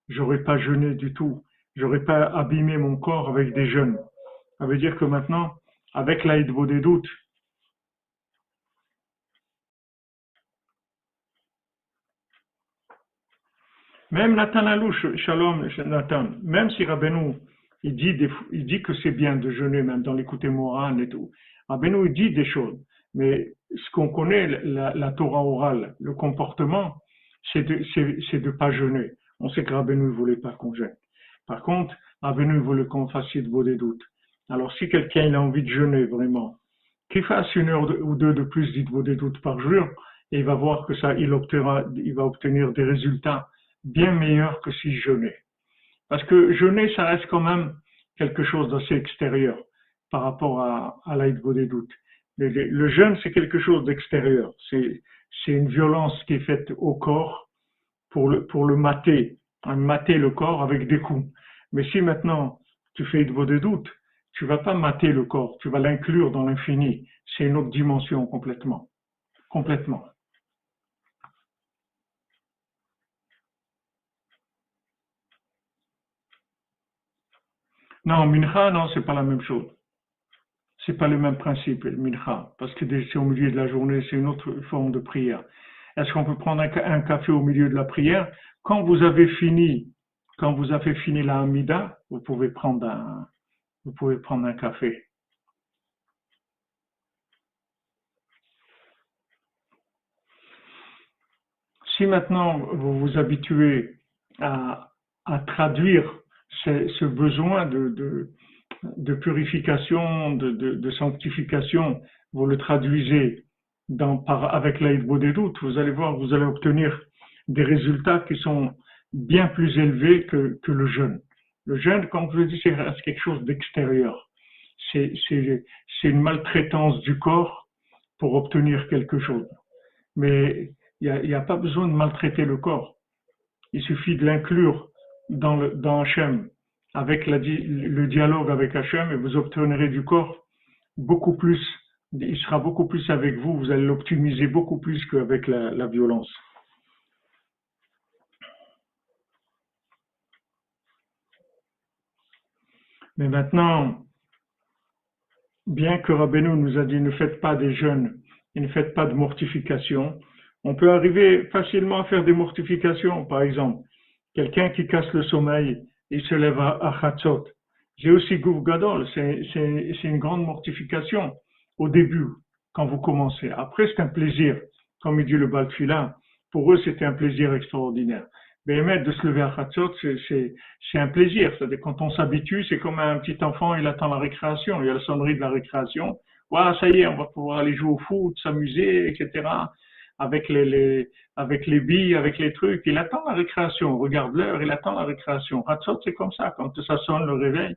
j'aurais pas jeûné du tout. J'aurais pas abîmé mon corps avec des jeûnes. Ça veut dire que maintenant, avec la des doutes, Même Nathan Alouche, Shalom, Nathan, même si Rabbeinu, il dit, il dit que c'est bien de jeûner, même dans l'écouter Moran et tout. Rabbeinu, il dit des choses. Mais ce qu'on connaît, la, Torah orale, le comportement, c'est de ne pas jeûner. On sait que Rabbeinu ne voulait pas qu'on jeûne. Par contre, Rabbeinu voulait qu'on fasse de des doutes. Alors si quelqu'un a envie de jeûner vraiment, qu'il fasse une heure ou deux de plus d'Itbo des doutes par jour, et il va voir que ça, il, obtiendra, il va obtenir des résultats bien meilleur que si jeûnais. Parce que jeûner, ça reste quand même quelque chose d'assez extérieur par rapport à, à des doutes. Le, jeûne, c'est quelque chose d'extérieur. C'est, une violence qui est faite au corps pour le, mater, hein, mater le corps avec des coups. Mais si maintenant tu fais des doutes, tu vas pas mater le corps, tu vas l'inclure dans l'infini. C'est une autre dimension complètement. Complètement. Non, mincha, non, c'est pas la même chose. C'est pas le même principe, le mincha, parce que c'est au milieu de la journée, c'est une autre forme de prière. Est-ce qu'on peut prendre un, café au milieu de la prière? Quand vous avez fini, quand vous avez fini la Hamida, vous pouvez prendre un, vous pouvez prendre un café. Si maintenant vous vous habituez à, traduire ce besoin de, purification, de, de, sanctification, vous le traduisez dans, par, avec l'aide doutes, vous allez voir, vous allez obtenir des résultats qui sont bien plus élevés que, que le jeûne. Le jeûne, comme je le dis, c'est quelque chose d'extérieur. C'est une maltraitance du corps pour obtenir quelque chose. Mais il n'y a, pas besoin de maltraiter le corps. Il suffit de l'inclure dans, le, dans avec le dialogue avec Hachem, et vous obtiendrez du corps beaucoup plus, il sera beaucoup plus avec vous, vous allez l'optimiser beaucoup plus qu'avec la, la violence. Mais maintenant, bien que Rabbeinu nous a dit ne faites pas des jeûnes et ne faites pas de mortification, on peut arriver facilement à faire des mortifications. Par exemple, quelqu'un qui casse le sommeil, il se lève à, Chatzot. J'ai aussi Gouf Gadol, c'est une grande mortification au début, quand vous commencez. Après, c'est un plaisir, comme il dit le Baltfila. Pour eux, c'était un plaisir extraordinaire. Mais de se lever à Chatzot, c'est un plaisir. C'est-à-dire, quand on s'habitue, c'est comme un petit enfant, il attend la récréation. Il y a la sonnerie de la récréation. Voilà, ça y est, on va pouvoir aller jouer au foot, s'amuser, etc avec les, avec les billes, avec les trucs. Il attend la récréation. Regarde l'heure, il attend la récréation. Hatzot, c'est comme ça. Quand ça sonne le réveil,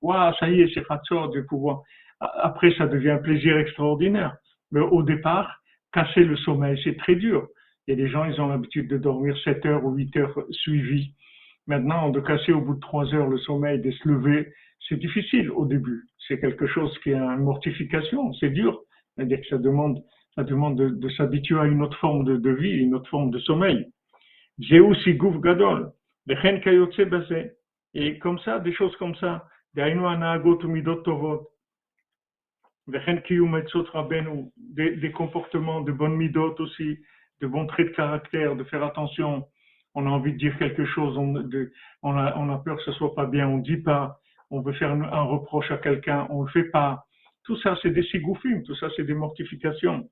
waouh, ça y est, c'est Hatzot, du pouvoir. Après, ça devient un plaisir extraordinaire. Mais au départ, casser le sommeil, c'est très dur. Il y a des gens, ils ont l'habitude de dormir 7 heures ou 8 heures suivies. Maintenant, de casser au bout de 3 heures le sommeil, de se lever, c'est difficile au début. C'est quelque chose qui est une mortification, c'est dur. C'est-à-dire que ça demande ça demande de, s'habituer à une autre forme de, vie, une autre forme de sommeil. Gadol, et comme ça, des choses comme ça, des, des comportements de bonnes midot aussi, de bons traits de caractère, de faire attention. On a envie de dire quelque chose, on, a, peur que ce soit pas bien, on dit pas. On veut faire un, reproche à quelqu'un, on le fait pas. Tout ça, c'est des sigoufim, tout ça, c'est des mortifications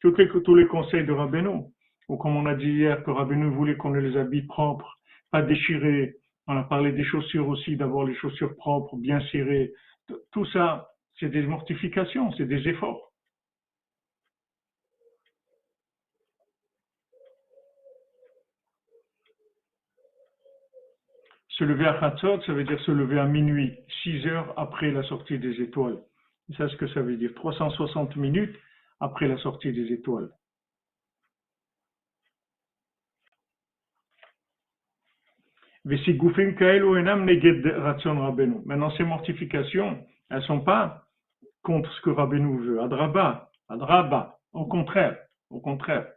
tous les conseils de Rabbeinu, ou comme on a dit hier que Rabbeinu voulait qu'on ait les habits propres, pas déchirés, on a parlé des chaussures aussi, d'avoir les chaussures propres, bien serrées, tout ça, c'est des mortifications, c'est des efforts. Se lever à Khatzot, ça veut dire se lever à minuit, 6 heures après la sortie des étoiles. C'est ce que ça veut dire. 360 minutes après la sortie des étoiles. Maintenant, ces mortifications, elles ne sont pas contre ce que Rabbeinu veut. Adraba, adraba, au contraire, au contraire.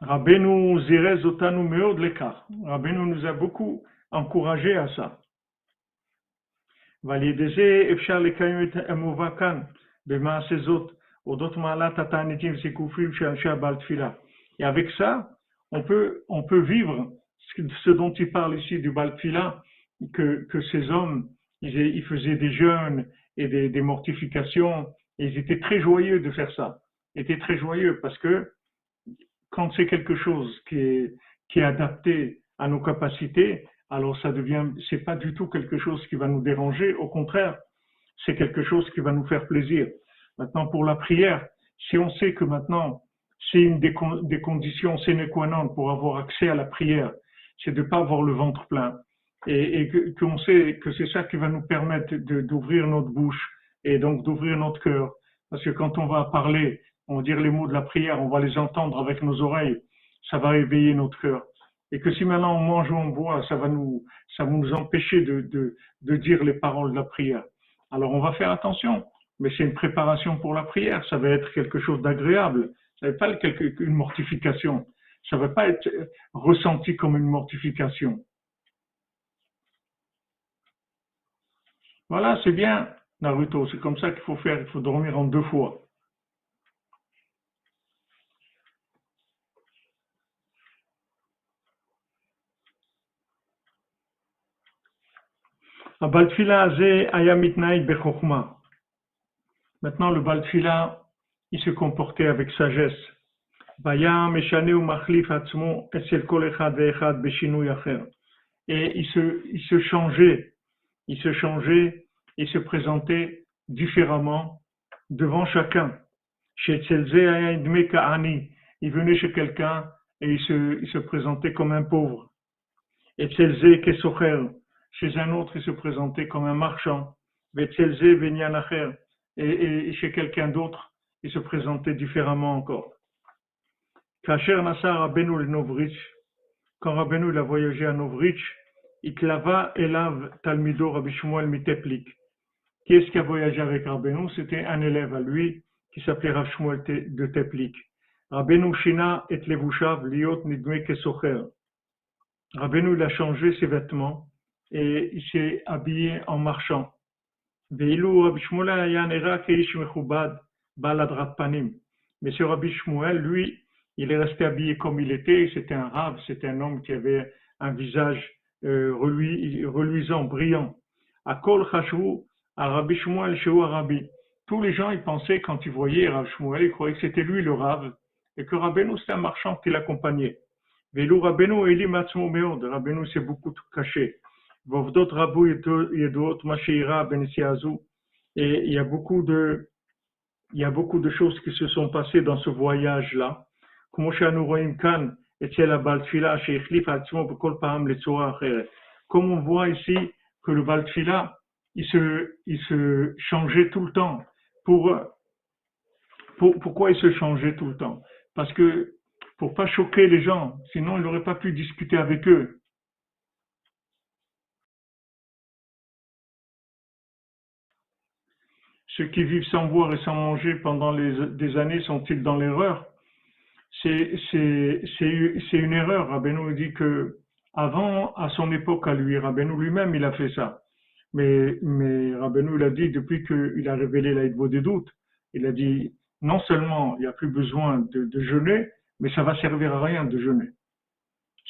Rabbeinu nous a beaucoup encouragé à ça. ועל ידי זה אפשר לקיים את המובא כאן, במעשה זאת, אודות מעלת התעניתים וזיקופים של אנשי הבעל תפילה. Et avec ça, on peut, on peut vivre ce dont il parle ici du Baal Tfila, que, que ces hommes, ils, ils faisaient des jeûnes et des, des mortifications, et ils étaient très joyeux de faire ça. Ils étaient très joyeux parce que quand c'est quelque chose qui est, qui est adapté à nos capacités, alors ça devient, c'est pas du tout quelque chose qui va nous déranger. Au contraire, c'est quelque chose qui va nous faire plaisir. Maintenant, pour la prière, si on sait que maintenant, c'est une des, conditions sine qua non pour avoir accès à la prière, c'est de pas avoir le ventre plein. Et, et qu'on sait que c'est ça qui va nous permettre d'ouvrir notre bouche et donc d'ouvrir notre cœur. Parce que quand on va parler, on va dire les mots de la prière, on va les entendre avec nos oreilles, ça va éveiller notre cœur et que si maintenant on mange ou on boit, ça va nous, ça va nous empêcher de, dire les paroles de la prière. Alors on va faire attention, mais c'est une préparation pour la prière, ça va être quelque chose d'agréable, ça va pas être une mortification, ça ne va pas être ressenti comme une mortification. Voilà, c'est bien, Naruto, c'est comme ça qu'il faut faire, il faut dormir en deux fois. Maintenant, le Baltfila, il se comportait avec sagesse. Et il se, il se changeait, il se changeait, il se présentait différemment devant chacun. Il venait chez quelqu'un et il se, il se présentait comme un pauvre. Et chez un autre, il se présentait comme un marchand. Et, chez quelqu'un d'autre, il se présentait différemment encore. Quand Rabbeinu a voyagé à Novrich, il clava Elav Talmido Rabbi Shmuel Miteplik. Qui est-ce qui a voyagé avec Rabbeinu? C'était un élève à lui qui s'appelait Shmuel de Teplik. Rabbeinu Shina et Levushav Liot Nidme Kesocher. Rabbeinu a changé ses vêtements et s'est habillé en marchant. Mais ce Rabbi Shmuel, lui, il est resté habillé comme il était, c'était un rave, c'était un homme qui avait un visage euh, reluisant, brillant. À Kol à Rabbi Shmuel, Rabbi. Tous les gens, ils pensaient, quand ils voyaient Rabbi Shmuel, ils croyaient que c'était lui le rave, et que Rabbeinu, c'était un marchand qui l'accompagnait. Meod, Rabbeinu s'est beaucoup caché. Et il y a beaucoup de, il y a beaucoup de choses qui se sont passées dans ce voyage-là. Comme on voit ici que le Baltfila, il se, il se changeait tout le temps. Pour, pourquoi il se changeait tout le temps? Parce que pour pas choquer les gens, sinon il n'aurait pas pu discuter avec eux. Ceux qui vivent sans boire et sans manger pendant des années sont-ils dans l'erreur? C'est une erreur. Rabbeinu dit que avant, à son époque à lui, Rabbeinu lui-même, il a fait ça. Mais, mais Rabbeinu, il a dit, depuis qu'il a révélé l'aïdbo des doutes, il a dit, non seulement il n'y a plus besoin de, jeûner, mais ça va servir à rien de jeûner.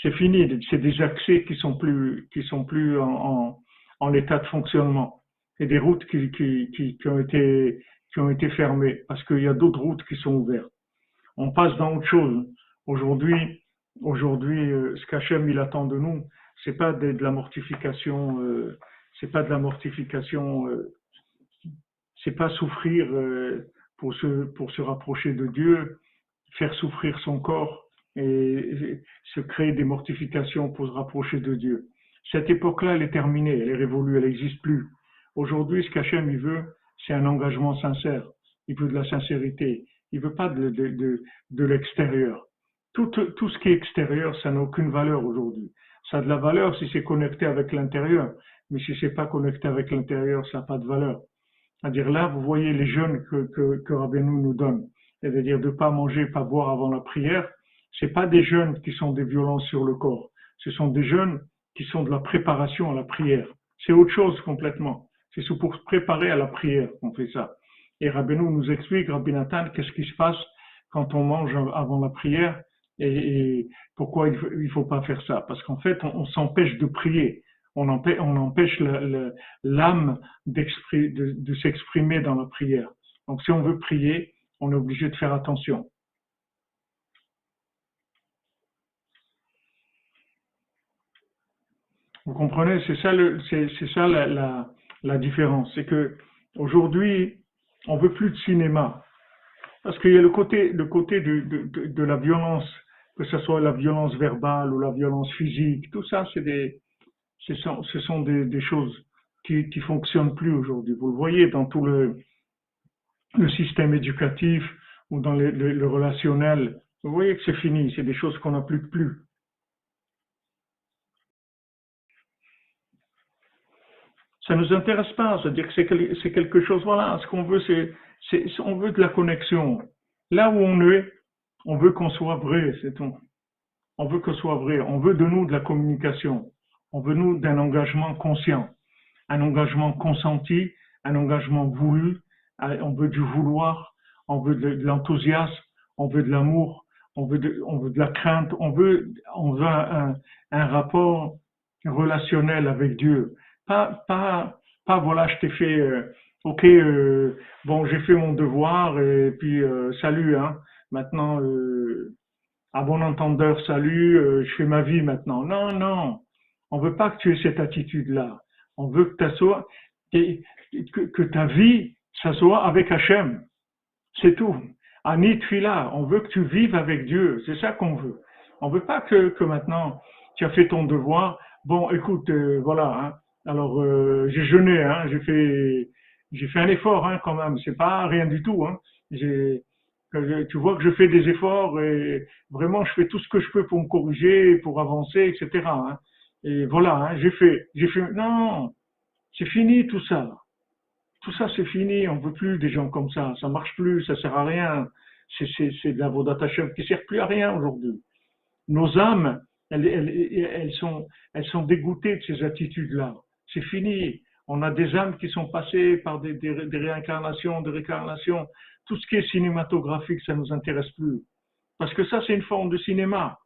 C'est fini, c'est des accès qui sont plus, qui sont plus en, en état de fonctionnement et des routes qui, qui, qui, qui, ont été, qui ont été fermées parce qu'il y a d'autres routes qui sont ouvertes. On passe dans autre chose. Aujourd'hui, aujourd'hui, euh, ce qu'Hachem il attend de nous, c'est pas de, la mortification, euh, c'est pas de la mortification, euh, c'est pas souffrir euh, pour se pour se rapprocher de Dieu, faire souffrir son corps et se créer des mortifications pour se rapprocher de Dieu. Cette époque-là, elle est terminée, elle est révolue, elle n'existe plus. Aujourd'hui, ce qu'Hachem il veut, c'est un engagement sincère. Il veut de la sincérité. Il veut pas de, de, de, l'extérieur. Tout, tout ce qui est extérieur, ça n'a aucune valeur aujourd'hui. Ça a de la valeur si c'est connecté avec l'intérieur. Mais si c'est pas connecté avec l'intérieur, ça n'a pas de valeur. C'est-à-dire là, vous voyez les jeunes que, que, nous donne. C'est-à-dire de pas manger, pas boire avant la prière. c'est pas des jeûnes qui sont des violences sur le corps. Ce sont des jeûnes qui sont de la préparation à la prière. C'est autre chose complètement. C'est pour se préparer à la prière qu'on fait ça. Et Rabbeinu nous explique, Rabbi Nathan, qu'est-ce qui se passe quand on mange avant la prière et, pourquoi il ne faut, pas faire ça? Parce qu'en fait, on, s'empêche de prier. On empêche, l'âme de, s'exprimer dans la prière. Donc si on veut prier, on est obligé de faire attention. Vous comprenez, c'est ça, c'est, ça la, différence. C'est que aujourd'hui, on veut plus de cinéma. Parce qu'il y a le côté, le côté de, la violence, que ce soit la violence verbale ou la violence physique, tout ça, c'est des, ce sont, ce sont des, choses qui, qui fonctionnent plus aujourd'hui. Vous le voyez dans tout le, système éducatif ou dans le, relationnel. Vous voyez que c'est fini, c'est des choses qu'on n'a plus que plus. Ça nous intéresse pas. C'est-à-dire que c'est quelque chose, voilà, ce qu'on veut, c'est, on veut de la connexion. Là où on est, on veut qu'on soit vrai, c'est tout. On veut qu'on soit vrai. On veut de nous de la communication. On veut nous d'un engagement conscient, un engagement consenti, un engagement voulu. On veut du vouloir, on veut de, l'enthousiasme, on veut de l'amour, on veut de, on veut de la crainte, on veut, on veut un, un rapport relationnel avec Dieu pas, pas, pas voilà, je t'ai fait, euh, ok, euh, bon, j'ai fait mon devoir et puis euh, salut, hein. Maintenant, à bon entendeur, salut, je fais ma vie maintenant. Non, non, on veut pas que tu aies cette attitude-là. On veut que, sois, que, ta vie, ça soit avec Hachem. C'est tout. Anit là, on veut que tu vives avec Dieu. C'est ça qu'on veut. On veut pas que, que maintenant tu as fait ton devoir. Bon, écoute, voilà, hein, alors, euh, j'ai jeûné, hein, j'ai fait, j'ai fait un effort hein, quand même. C'est pas rien du tout. Hein. J'ai, tu vois que je fais des efforts et vraiment je fais tout ce que je peux pour me corriger, pour avancer, etc. Hein. Et voilà, hein, j'ai fait, j'ai fait. Non, c'est fini tout ça. Tout ça c'est fini. On veut plus des gens comme ça. Ça marche plus, ça sert à rien. C'est, c'est, de la Vodatachem qui sert plus à rien aujourd'hui. Nos âmes, elles, elles, elles, sont, elles sont dégoûtées de ces attitudes-là. C'est fini. On a des âmes qui sont passées par des, réincarnations, des réincarnations. Tout ce qui est cinématographique, ça ne nous intéresse plus. Parce que ça, c'est une forme de cinéma.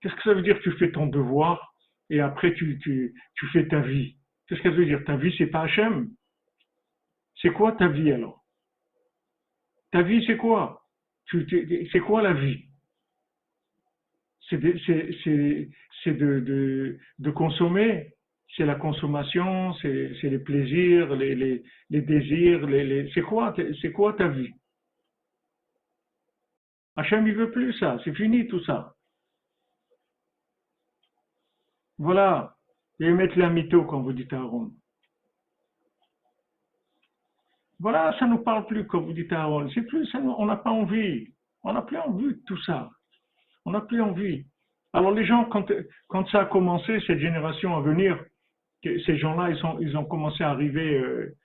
Qu'est-ce que ça veut dire tu fais ton devoir et après tu, tu, tu fais ta vie? Qu'est-ce que ça veut dire? Ta vie, c'est pas Hachem. C'est quoi ta vie alors? Ta vie, c'est quoi? C'est quoi la vie? C'est de, de, de consommer, c'est la consommation, c'est les plaisirs, les, désirs, les, c'est quoi, quoi ta vie? Hachem, il veut plus ça, c'est fini tout ça. Voilà, et mettre la mytho quand vous dites Aaron. Voilà, ça ne nous parle plus quand vous dites Aaron. C'est plus, on n'a pas envie. On n'a plus envie de tout ça. On n'a plus envie. Alors les gens, quand ça a commencé, cette génération à venir, ces gens-là, ils, ont commencé à arriver, euh,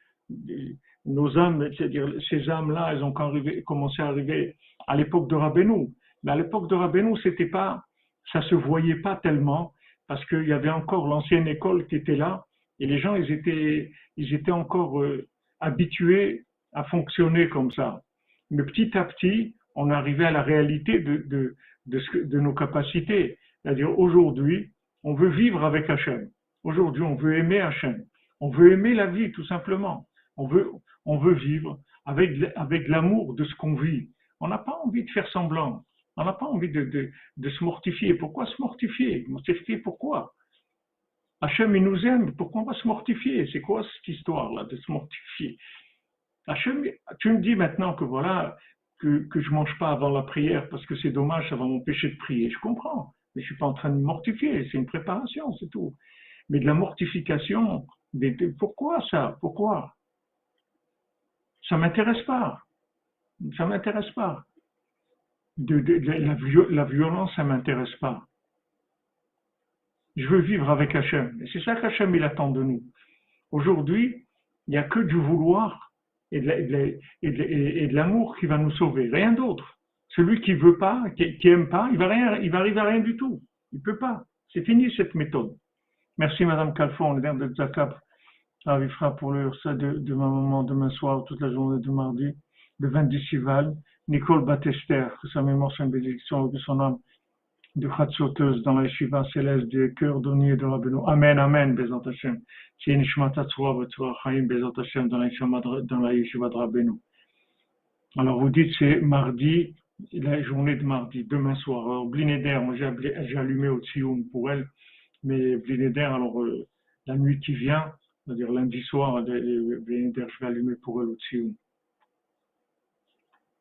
nos âmes, c'est-à-dire ces âmes-là, elles ont commencé à arriver à l'époque de Rabbeinu. Mais à l'époque de Rabbeinu, c'était pas, ça se voyait pas tellement parce qu'il y avait encore l'ancienne école qui était là et les gens, ils étaient, ils étaient encore euh, habitués à fonctionner comme ça. Mais petit à petit, on arrivait à la réalité de, de nos capacités. C'est-à-dire aujourd'hui, on veut vivre avec Hachem. Aujourd'hui, on veut aimer Hachem. On veut aimer la vie, tout simplement. On veut, on veut vivre avec, avec l'amour de ce qu'on vit. On n'a pas envie de faire semblant. On n'a pas envie de, de, se mortifier. Pourquoi se mortifier? Mortifier pourquoi? Hachem, il nous aime. Pourquoi on va se mortifier? C'est quoi cette histoire-là de se mortifier? Hachem, tu me dis maintenant que voilà, que, que je mange pas avant la prière parce que c'est dommage, ça va m'empêcher de prier. Je comprends. Mais je suis pas en train de me mortifier. C'est une préparation, c'est tout mais de la mortification. pourquoi ça? Pourquoi? Ça m'intéresse pas. Ça m'intéresse pas. La, violence, ça m'intéresse pas. Je veux vivre avec Hachem. C'est ça qu'Hachem, il attend de nous. Aujourd'hui, il n'y a que du vouloir et de l'amour qui va nous sauver. Rien d'autre. Celui qui veut pas, qui, qui aime pas, il va va arriver à rien du tout. Il peut pas. C'est fini cette méthode. Merci Madame Calfon, le de Zakap, arrivera pour le de, de ma maman demain soir, toute la journée de mardi, le 20 Sival, Nicole Batester, que sa mémoire soit une bénédiction, de son âme, de sauteuse dans la yeshiva céleste du cœur donné de Rabbeinu. Amen, Amen, Bezat Hashem. Tzura Chaim, dans la yeshiva Rabbeinu. Alors vous dites c'est mardi, la journée de mardi, demain soir. Alors Blinéder, moi j'ai allumé au Tsioum pour elle, mais Blinéder, alors euh, la nuit qui vient, c'est-à-dire lundi soir, Blinéder, je vais allumer pour elle au Tsioum.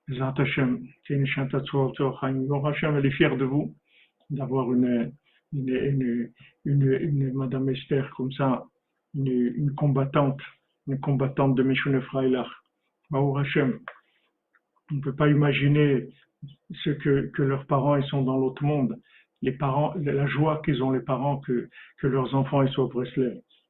Bezat Hashem. Hashem, elle est fière de vous d'avoir une, une, une, une, Madame Esther comme ça, une, combattante, une combattante de Meshune Freilach. Hashem. On ne peut pas imaginer ce que, que leurs parents ils sont dans l'autre monde. Les parents, la joie qu'ils ont les parents que, que leurs enfants ils soient au.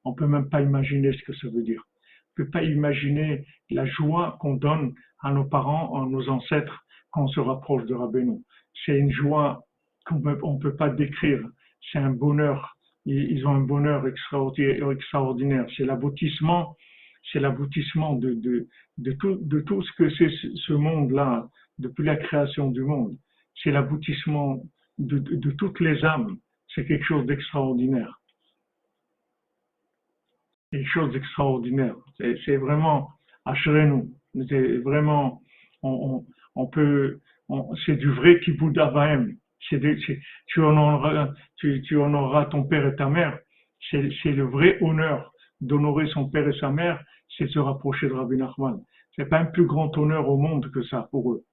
On peut même pas imaginer ce que ça veut dire. On peut pas imaginer la joie qu'on donne à nos parents, à nos ancêtres quand on se rapproche de Rabbeinu. C'est une joie qu'on ne peut pas décrire. C'est un bonheur. Ils ont un bonheur extraordinaire. C'est l'aboutissement, c'est l'aboutissement de, de, de, tout, de tout ce que c'est ce monde-là, depuis la création du monde. C'est l'aboutissement de, toutes les âmes. C'est quelque chose d'extraordinaire. Quelque chose d'extraordinaire. C'est vraiment, nous. C'est vraiment, on, on, peut, c'est du vrai kibbutz avaim tu, honoreras, tu, tu, honoreras ton père et ta mère. C'est le vrai honneur d'honorer son père et sa mère, c'est se rapprocher de Rabbi Nachman. C'est pas un plus grand honneur au monde que ça pour eux.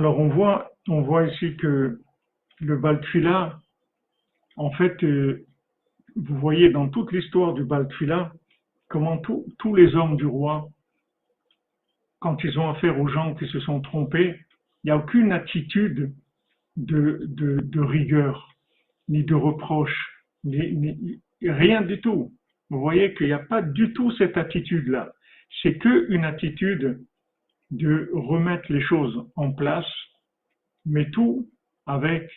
Alors on voit, on ici que le Baltfila, en fait, euh, vous voyez dans toute l'histoire du Baltfila, comment tous les hommes du roi, quand ils ont affaire aux gens qui se sont trompés, il n'y a aucune attitude de, rigueur, ni de reproche, rien du tout. Vous voyez qu'il n'y a pas du tout cette attitude-là. C'est qu'une attitude de remettre les choses en place, mais tout avec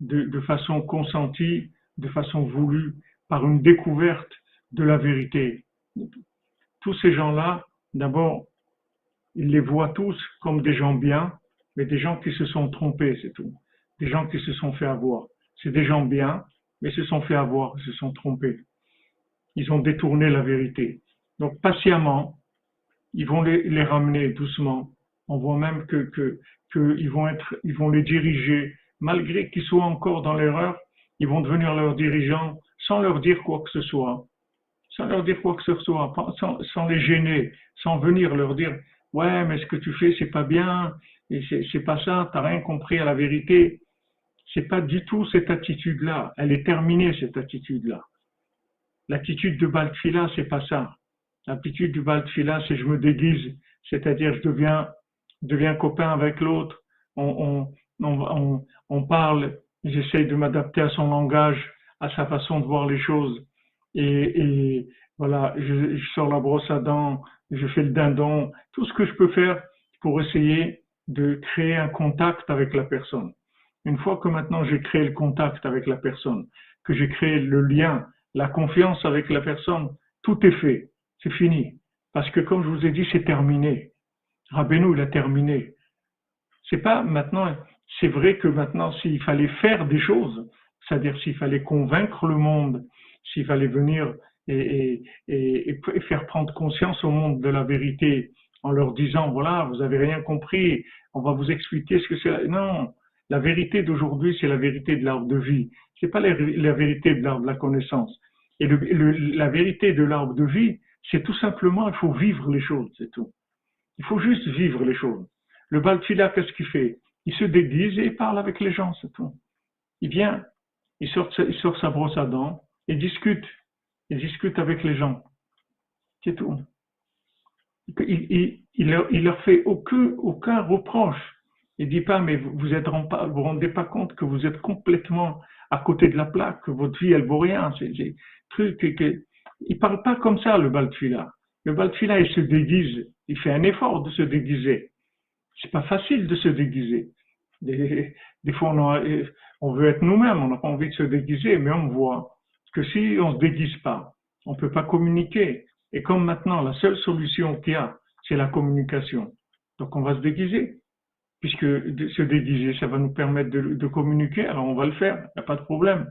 de, façon consentie, de façon voulue, par une découverte de la vérité. Tous ces gens-là, d'abord, ils les voient tous comme des gens bien, mais des gens qui se sont trompés, c'est tout. Des gens qui se sont fait avoir. C'est des gens bien, mais se sont fait avoir, se sont trompés. Ils ont détourné la vérité. Donc, patiemment, ils vont les, ramener doucement. On voit même que, que, vont être, ils vont les diriger, malgré qu'ils soient encore dans l'erreur, ils vont devenir leurs dirigeants sans leur dire quoi que ce soit, sans leur dire quoi que ce soit, sans, sans les gêner, sans venir leur dire ouais mais ce que tu fais c'est pas bien, et c'est pas ça, t'as rien compris à la vérité. C'est pas du tout cette attitude-là. Elle est terminée cette attitude-là. L'attitude de Baltfila, c'est pas ça. L'aptitude du Baltfila, c'est je me déguise, c'est-à-dire je deviens, deviens copain avec l'autre, on, on, on, parle, j'essaye de m'adapter à son langage, à sa façon de voir les choses. Et, et voilà, je, sors la brosse à dents, je fais le dindon, tout ce que je peux faire pour essayer de créer un contact avec la personne. Une fois que maintenant j'ai créé le contact avec la personne, que j'ai créé le lien, la confiance avec la personne, tout est fait c'est fini. Parce que comme je vous ai dit, c'est terminé. Rabbeinu, il a terminé. C'est pas maintenant, c'est vrai que maintenant, s'il fallait faire des choses, c'est-à-dire s'il fallait convaincre le monde, s'il fallait venir et, faire prendre conscience au monde de la vérité en leur disant, voilà, vous avez rien compris, on va vous expliquer ce que c'est. Non, la vérité d'aujourd'hui, c'est la vérité de l'arbre de vie. C'est pas la, vérité de l'arbre de la connaissance. Et la vérité de l'arbre de vie, c'est tout simplement, il faut vivre les choses, c'est tout. Il faut juste vivre les choses. Le Baltfila, qu'est-ce qu'il fait? Il se déguise et il parle avec les gens, c'est tout. Il vient, il sort, il sort sa brosse à dents et discute. Il discute avec les gens. C'est tout. il, il, leur fait aucun, aucun reproche. Il dit pas, mais vous ne vous, vous rendez pas compte que vous êtes complètement à côté de la plaque, que votre vie, elle vaut rien. C'est il parle pas comme ça, le Baltfila. Le Baltfila, il se déguise. Il fait un effort de se déguiser. C'est pas facile de se déguiser. Des, fois, on, on, veut être nous-mêmes, on n'a pas envie de se déguiser, mais on voit que si on se déguise pas, on peut pas communiquer. Et comme maintenant, la seule solution qu'il y a, c'est la communication. Donc, on va se déguiser. Puisque se déguiser, ça va nous permettre de communiquer, alors on va le faire, il n'y a pas de problème.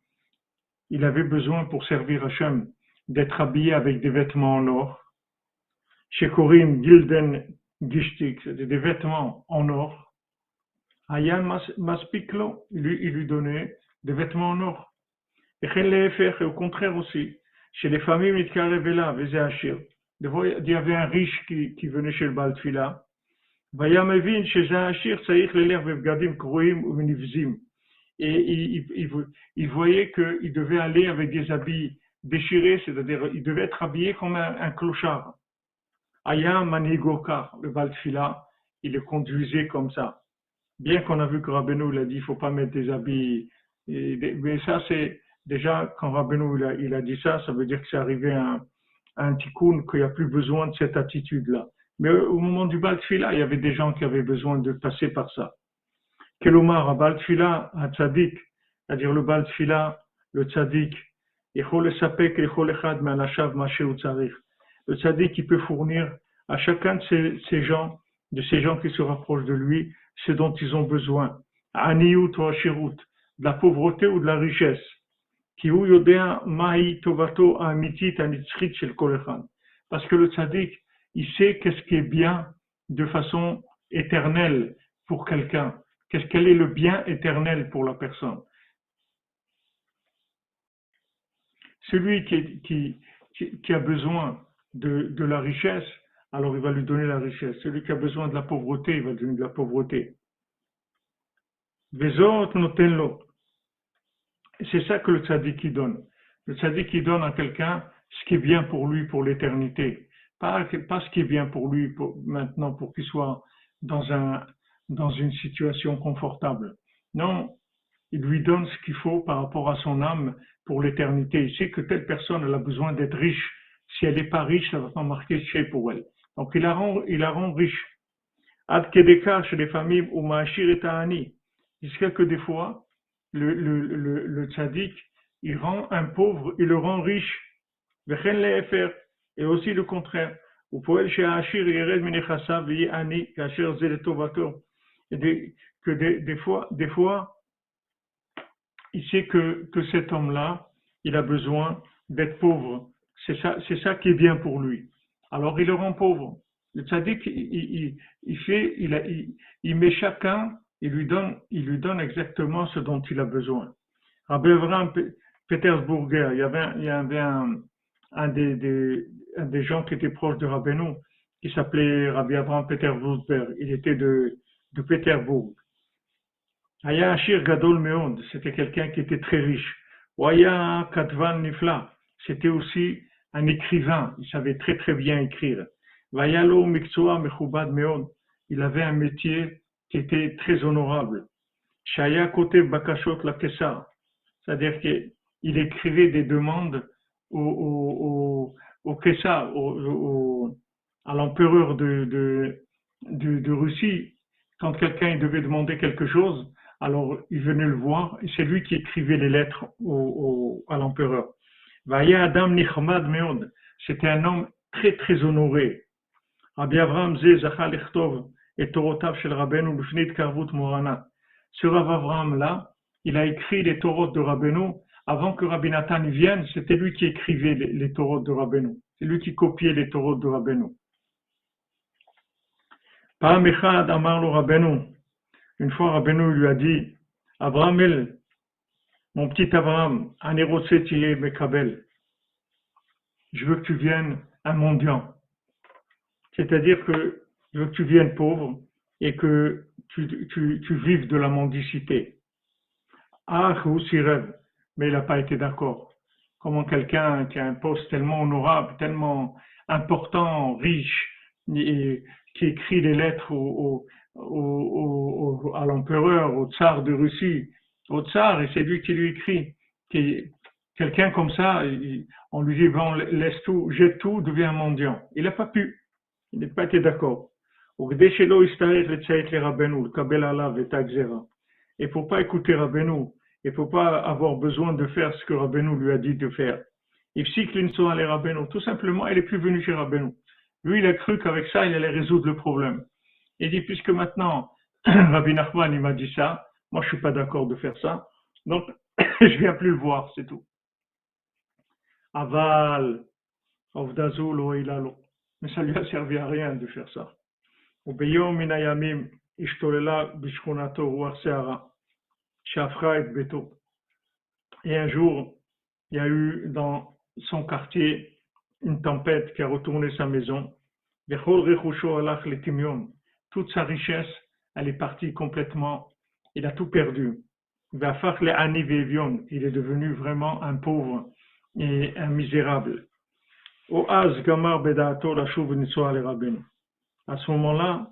il avait besoin pour servir Hachem d'être habillé avec des vêtements en or. Chez Korim, Gilden Gishtik, des vêtements en or. Ayan Maspiklo, il lui donnait des vêtements en or. Et au contraire aussi, chez les familles Mitkarevela, Achir, il y avait un riche qui, venait chez le Baltfila. Vayamevin, chez Zahashir, Saïch, l'élève Vevgadim, Kroim ou Minivzim et il, voyait qu'il devait aller avec des habits déchirés, c'est-à-dire il devait être habillé comme un, clochard. Aya Manigokar, le Baltfila, il le conduisait comme ça. Bien qu'on a vu que Rabbeinu il a dit il faut pas mettre des habits, mais ça c'est déjà quand Rabbeinu il a, il dit ça, ça veut dire que c'est arrivé un, un tikkun qu'il n'y a plus besoin de cette attitude-là. Mais au moment du Baltfila, il y avait des gens qui avaient besoin de passer par ça. Kelomar, Baltfila, à Tzadik, c'est-à-dire le Baltfila, le Tzadik, le Tzadik, il peut fournir à chacun de ces, ces, gens, de ces gens qui se rapprochent de lui, ce dont ils ont besoin. Aniyut ou Ashirut, de la pauvreté ou de la richesse. Parce que le tzaddik, il sait qu'est-ce qui est bien de façon éternelle pour quelqu'un. Qu'est-ce quel est le bien éternel pour la personne? Celui qui, a besoin de, la richesse, alors il va lui donner la richesse. Celui qui a besoin de la pauvreté, il va lui donner de la pauvreté. C'est ça que le tzaddik donne. Le tzaddik donne à quelqu'un ce qui est bien pour lui pour l'éternité. Pas, ce qui est bien pour lui maintenant pour qu'il soit dans un, dans une situation confortable. Non, il lui donne ce qu'il faut par rapport à son âme pour l'éternité. Il sait que telle personne elle a besoin d'être riche. Si elle n'est pas riche, ça va pas marquer chez pour elle. Donc il la rend, il la rend riche. Ad kedeka chez les familles ou ma'ashir et ta'ani. Jusqu'à que des fois, le, le, tzaddik, il rend un pauvre, il le rend riche. Et aussi le contraire. Ou poel chez Ashir yered minechasav zeletovato que des, fois, des fois, il sait que, que cet homme-là, il a besoin d'être pauvre. C'est ça, c'est ça qui est bien pour lui. Alors il le rend pauvre. Le tzaddik, il, il, fait, il, il, met chacun, il lui donne, il lui donne exactement ce dont il a besoin. Rabbi Abraham Petersburger, il y avait, il y avait un, des, des, des gens qui était proche de Rabbeinu, qui s'appelait Rabbi Abraham Petersburger. Il était de, de Pétersbourg. Aya Ashir Gadol Meond, c'était quelqu'un qui était très riche. Waya Katvan Nifla, c'était aussi un écrivain, il savait très très bien écrire. Vayalo Miksoa Mechubad Meond, il avait un métier qui était très honorable. Shaya Kote Bakashot La c'est-à-dire qu'il écrivait des demandes au, au, au, à l'empereur de Russie quand quelqu'un devait demander quelque chose, alors il venait le voir et c'est lui qui écrivait les lettres au, à l'empereur. Vaya Adam Nichmad Meod, c'était un homme très très honoré. Rabbi Avram Ze Zachal et Torotav Shel Rabbeinu B'Fnit Karvut Morana. Ce Rav Avram là, il a écrit les Torahs de Rabbeinu. Avant que Rabbi Nathan vienne, c'était lui qui écrivait les, les de Rabbeinu. C'est lui qui copiait les Torahs de Rabbeinu. Par Echad Amar Rabbeinu. Une fois, Rabbeinu lui a dit, Abraham, mon petit Abraham, Anerosetiye Mekabel, je veux que tu viennes un mendiant. C'est-à-dire que je veux que tu viennes pauvre et que tu, tu, tu vives de la mendicité. Ah, rêve, mais il n'a pas été d'accord. Comment quelqu'un qui a un poste tellement honorable, tellement important, riche, et qui écrit des lettres au, au, à l'empereur, au tsar de Russie, au tsar, et c'est lui qui lui écrit. Quelqu'un comme ça, on lui dit, laisse tout, jette tout, deviens mendiant. Il n'a pas pu. Il n'a pas été d'accord. Et pour pas écouter Rabbeinu, et pour pas avoir besoin de faire ce que Rabbeinu lui a dit de faire. Tout simplement, il est plus venu chez Rabbeinu. Lui, il a cru qu'avec ça, il allait résoudre le problème. Il dit, puisque maintenant, *clears throat* Rabbi Nachman, il m'a dit ça, moi, je suis pas d'accord de faire ça, donc, *clears throat* je viens plus le voir, c'est tout. Aval, mais ça lui a servi à rien de faire ça. Et un jour, il y a eu dans son quartier une tempête qui a retourné sa maison. Toute sa richesse, elle est partie complètement. Il a tout perdu. Il est devenu vraiment un pauvre et un misérable. À ce moment-là,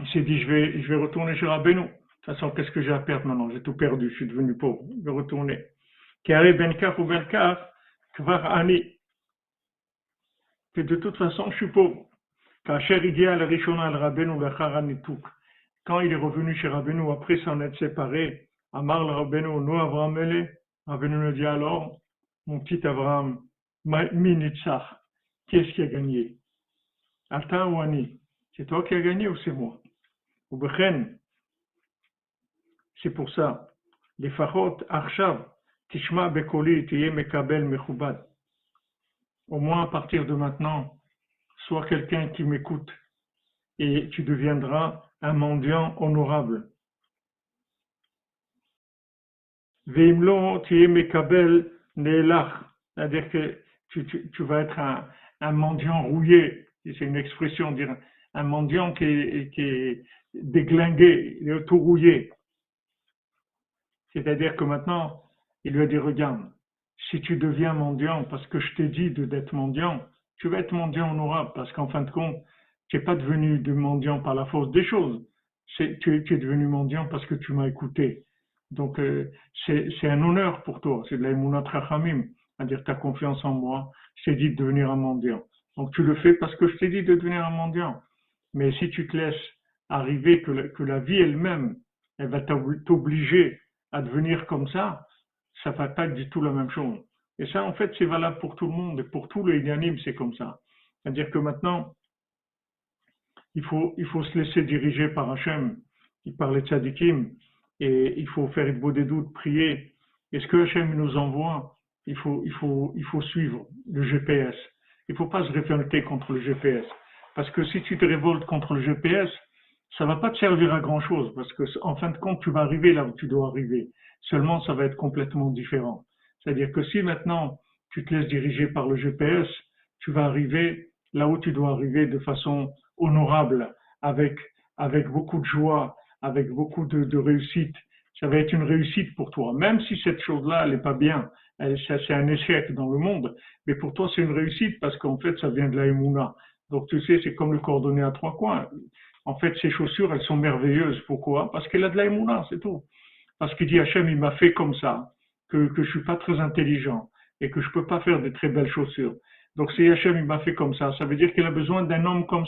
il s'est dit, je vais, je vais retourner chez Rabbeinu. De toute façon, qu'est-ce que j'ai à perdre maintenant? J'ai tout perdu, je suis devenu pauvre. Je vais retourner. Benkar ou Kvar Ani. Que de toute façon, je suis pauvre. Quand il est revenu chez Rabbeinu après s'en être séparé, Amar le Rabbeinu, nous Avraham Rabbeinu nous dit alors, mon petit Abraham, Minitzach, qu'est-ce qui a gagné? Ata ou Ani? C'est toi qui as gagné ou c'est moi? Ou c'est pour ça. Les fachot, Arshav, Tishma Bekoli, Tiye Mekabel Mechubad. Au moins à partir de maintenant, sois quelqu'un qui m'écoute et tu deviendras un mendiant honorable. Veimlo Tiye Mekabel Neelach. C'est-à-dire que tu, vas être un, mendiant rouillé. C'est une expression, dire un mendiant qui est, qui est déglingué, tout rouillé. C'est-à-dire que maintenant, il lui a dit, regarde, si tu deviens mendiant parce que je t'ai dit d'être mendiant, tu vas être mendiant honorable parce qu'en fin de compte, tu n'es pas devenu de mendiant par la force des choses. Tu, tu, es devenu mendiant parce que tu m'as écouté. Donc, euh, c'est un honneur pour toi. C'est de la trachamim c'est-à-dire tu as confiance en moi, t'ai dit de devenir un mendiant. Donc tu le fais parce que je t'ai dit de devenir un mendiant. Mais si tu te laisses arriver que la, que la vie elle-même, elle va t'obliger à devenir comme ça, ça va pas du tout la même chose. Et ça, en fait, c'est valable pour tout le monde et pour tous les inanimes, c'est comme ça. C'est-à-dire que maintenant, il faut, il faut se laisser diriger par Hachem, il parlait de tzadikim, et il faut faire une beau des doutes, prier. est ce que Hachem nous envoie, il faut, il faut, il faut suivre le GPS. Il ne faut pas se révolter contre le GPS. Parce que si tu te révoltes contre le GPS, ça va pas te servir à grand chose. Parce que, en fin de compte, tu vas arriver là où tu dois arriver. Seulement, ça va être complètement différent. C'est-à-dire que si maintenant tu te laisses diriger par le GPS, tu vas arriver là où tu dois arriver de façon honorable, avec, avec beaucoup de joie, avec beaucoup de, de réussite. Ça va être une réussite pour toi. Même si cette chose-là, elle n'est pas bien, c'est un échec dans le monde, mais pour toi c'est une réussite parce qu'en fait ça vient de la Emouna. Donc tu sais, c'est comme le coordonné à trois coins. En fait, ces chaussures, elles sont merveilleuses. Pourquoi? Parce qu'elle a de la Emouna, c'est tout. Parce qu'il dit Hachem, il m'a fait comme ça, que, que je suis pas très intelligent et que je peux pas faire de très belles chaussures. Donc si Hachem, il m'a fait comme ça, ça veut dire qu'il a besoin d'un homme comme,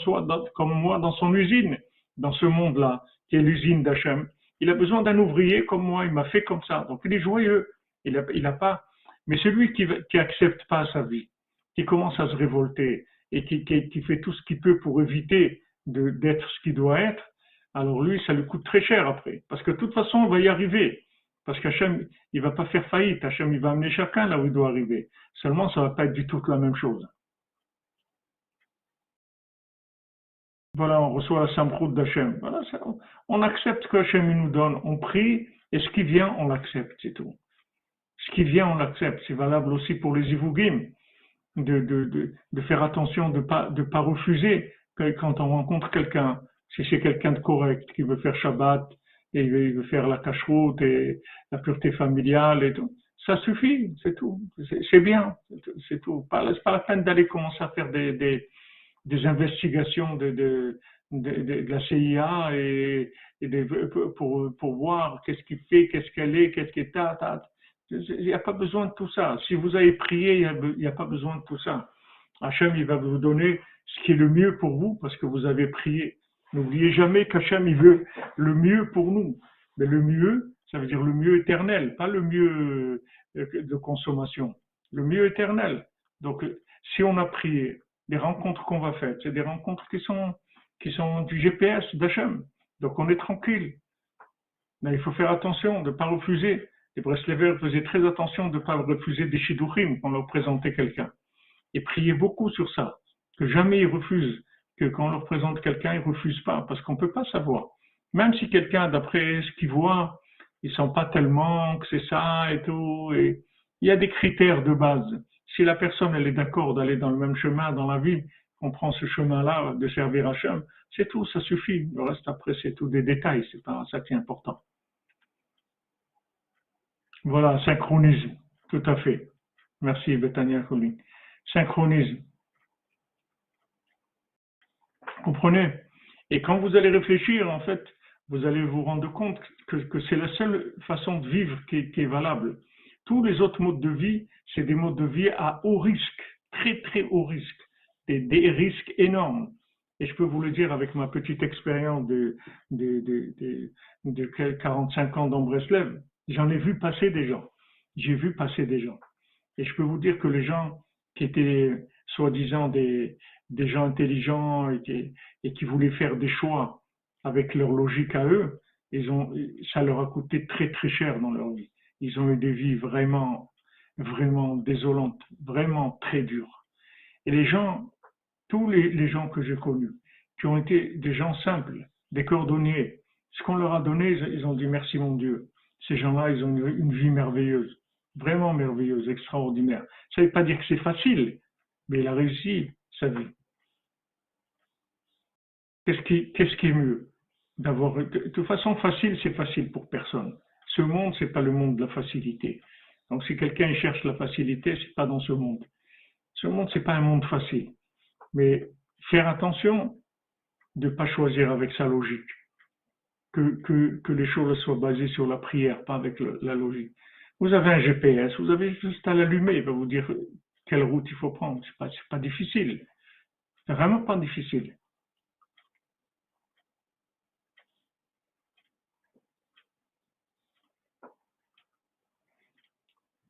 comme moi dans son usine, dans ce monde-là, qui est l'usine d'Hachem. Il a besoin d'un ouvrier comme moi, il m'a fait comme ça. Donc il est joyeux. Il a pas mais celui qui n'accepte pas sa vie, qui commence à se révolter et qui, fait tout ce qu'il peut pour éviter d'être ce qu'il doit être, alors lui, ça lui coûte très cher après. Parce que de toute façon, on va y arriver. Parce qu'Hachem, il va pas faire faillite. Hachem, il va amener chacun là où il doit arriver. Seulement, ça va pas être du tout la même chose. Voilà, on reçoit la Samrout d'Hachem. Voilà, on accepte ce qu'Hachem nous donne. On prie et ce qui vient, on l'accepte, c'est tout. Ce qui vient, on l'accepte. C'est valable aussi pour les Ivougim. De, de, de, faire attention de ne pas, de pas refuser quand on rencontre quelqu'un. Si c'est quelqu'un de correct qui veut faire Shabbat, et il veut faire la cacheroute et la pureté familiale et tout. Ça suffit, c'est tout. C'est bien, c'est tout. C'est pas la peine d'aller commencer à faire des, investigations de, la CIA et, pour, voir qu'est-ce qu'il fait, qu'est-ce qu'elle est, qu'est-ce qu'elle est. Il n'y a pas besoin de tout ça. Si vous avez prié, il n'y a, pas besoin de tout ça. Hachem, il va vous donner ce qui est le mieux pour vous parce que vous avez prié. N'oubliez jamais qu'Hachem, il veut le mieux pour nous. Mais le mieux, ça veut dire le mieux éternel, pas le mieux euh, de consommation. Le mieux éternel. Donc, si on a prié, les rencontres qu'on va faire, c'est des rencontres qui sont, qui sont du GPS d'Hachem. Donc, on est tranquille. Mais il faut faire attention de ne pas refuser. Les Breslevers faisaient très attention de ne pas refuser des Shidurim quand on leur présentait quelqu'un. Et prier beaucoup sur ça. Que jamais ils refusent que quand on leur présente quelqu'un, ils refusent pas, parce qu'on peut pas savoir. Même si quelqu'un, d'après ce qu'il voit, ils sent pas tellement que c'est ça et tout, et il y a des critères de base. Si la personne, elle est d'accord d'aller dans le même chemin dans la vie, on prend ce chemin-là de servir Hachem, c'est tout, ça suffit. Le reste après, c'est tout des détails, c'est pas ça qui est important. Voilà, synchronisme, tout à fait. Merci, Betania Colin. Synchronisme. Comprenez? Et quand vous allez réfléchir, en fait, vous allez vous rendre compte que, c'est la seule façon de vivre qui est, valable. Tous les autres modes de vie, c'est des modes de vie à haut risque, très très haut risque, des, risques énormes. Et je peux vous le dire avec ma petite expérience de, de, de, 45 ans dans Breslev, j'en ai vu passer des gens. J'ai vu passer des gens. Et je peux vous dire que les gens qui étaient soi-disant des, gens intelligents et qui, voulaient faire des choix avec leur logique à eux, ça leur a coûté très très cher dans leur vie. Ils ont eu des vies vraiment, vraiment désolantes, vraiment très dures. Et les gens, tous les, gens que j'ai connus, qui ont été des gens simples, des cordonniers, ce qu'on leur a donné, ils ont dit merci mon Dieu. Ces gens-là, ils ont eu une vie merveilleuse, vraiment merveilleuse, extraordinaire. Ça ne veut pas dire que c'est facile, mais il a réussi sa vie. Qu'est-ce qui, est mieux d'avoir de, toute façon facile, c'est facile pour personne. Ce monde, c'est pas le monde de la facilité. Donc si quelqu'un cherche la facilité, c'est pas dans ce monde. Ce monde, c'est pas un monde facile. Mais faire attention de pas choisir avec sa logique. Que, que, les choses soient basées sur la prière, pas avec la logique. Vous avez un GPS, vous avez juste à l'allumer, il va vous dire quelle route il faut prendre. C'est pas, pas difficile. C'est vraiment pas difficile.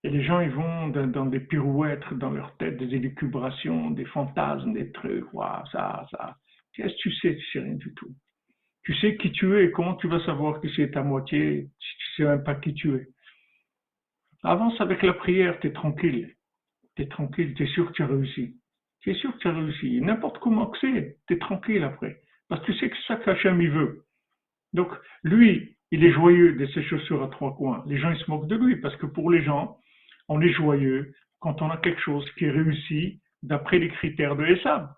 Et les gens, ils vont dans, des pirouettes dans leur tête, des élucubrations, des fantasmes, des trucs, ça, ça. Qu'est-ce que tu sais Tu sais rien du tout? Tu sais qui tu es et comment tu vas savoir que c'est ta moitié si tu sais même pas qui tu es. Avance avec la prière, tu es tranquille. Tu es tranquille, tu es sûr que tu as réussi. Tu es sûr que tu as réussi. N'importe comment que c'est, tu es tranquille après. Parce que tu sais que c'est ça qu'Hachem il veut. Donc, lui, il est joyeux de ses chaussures à trois coins. Les gens, ils se moquent de lui parce que pour les gens, on est joyeux quand on a quelque chose qui est réussi d'après les critères de Essab.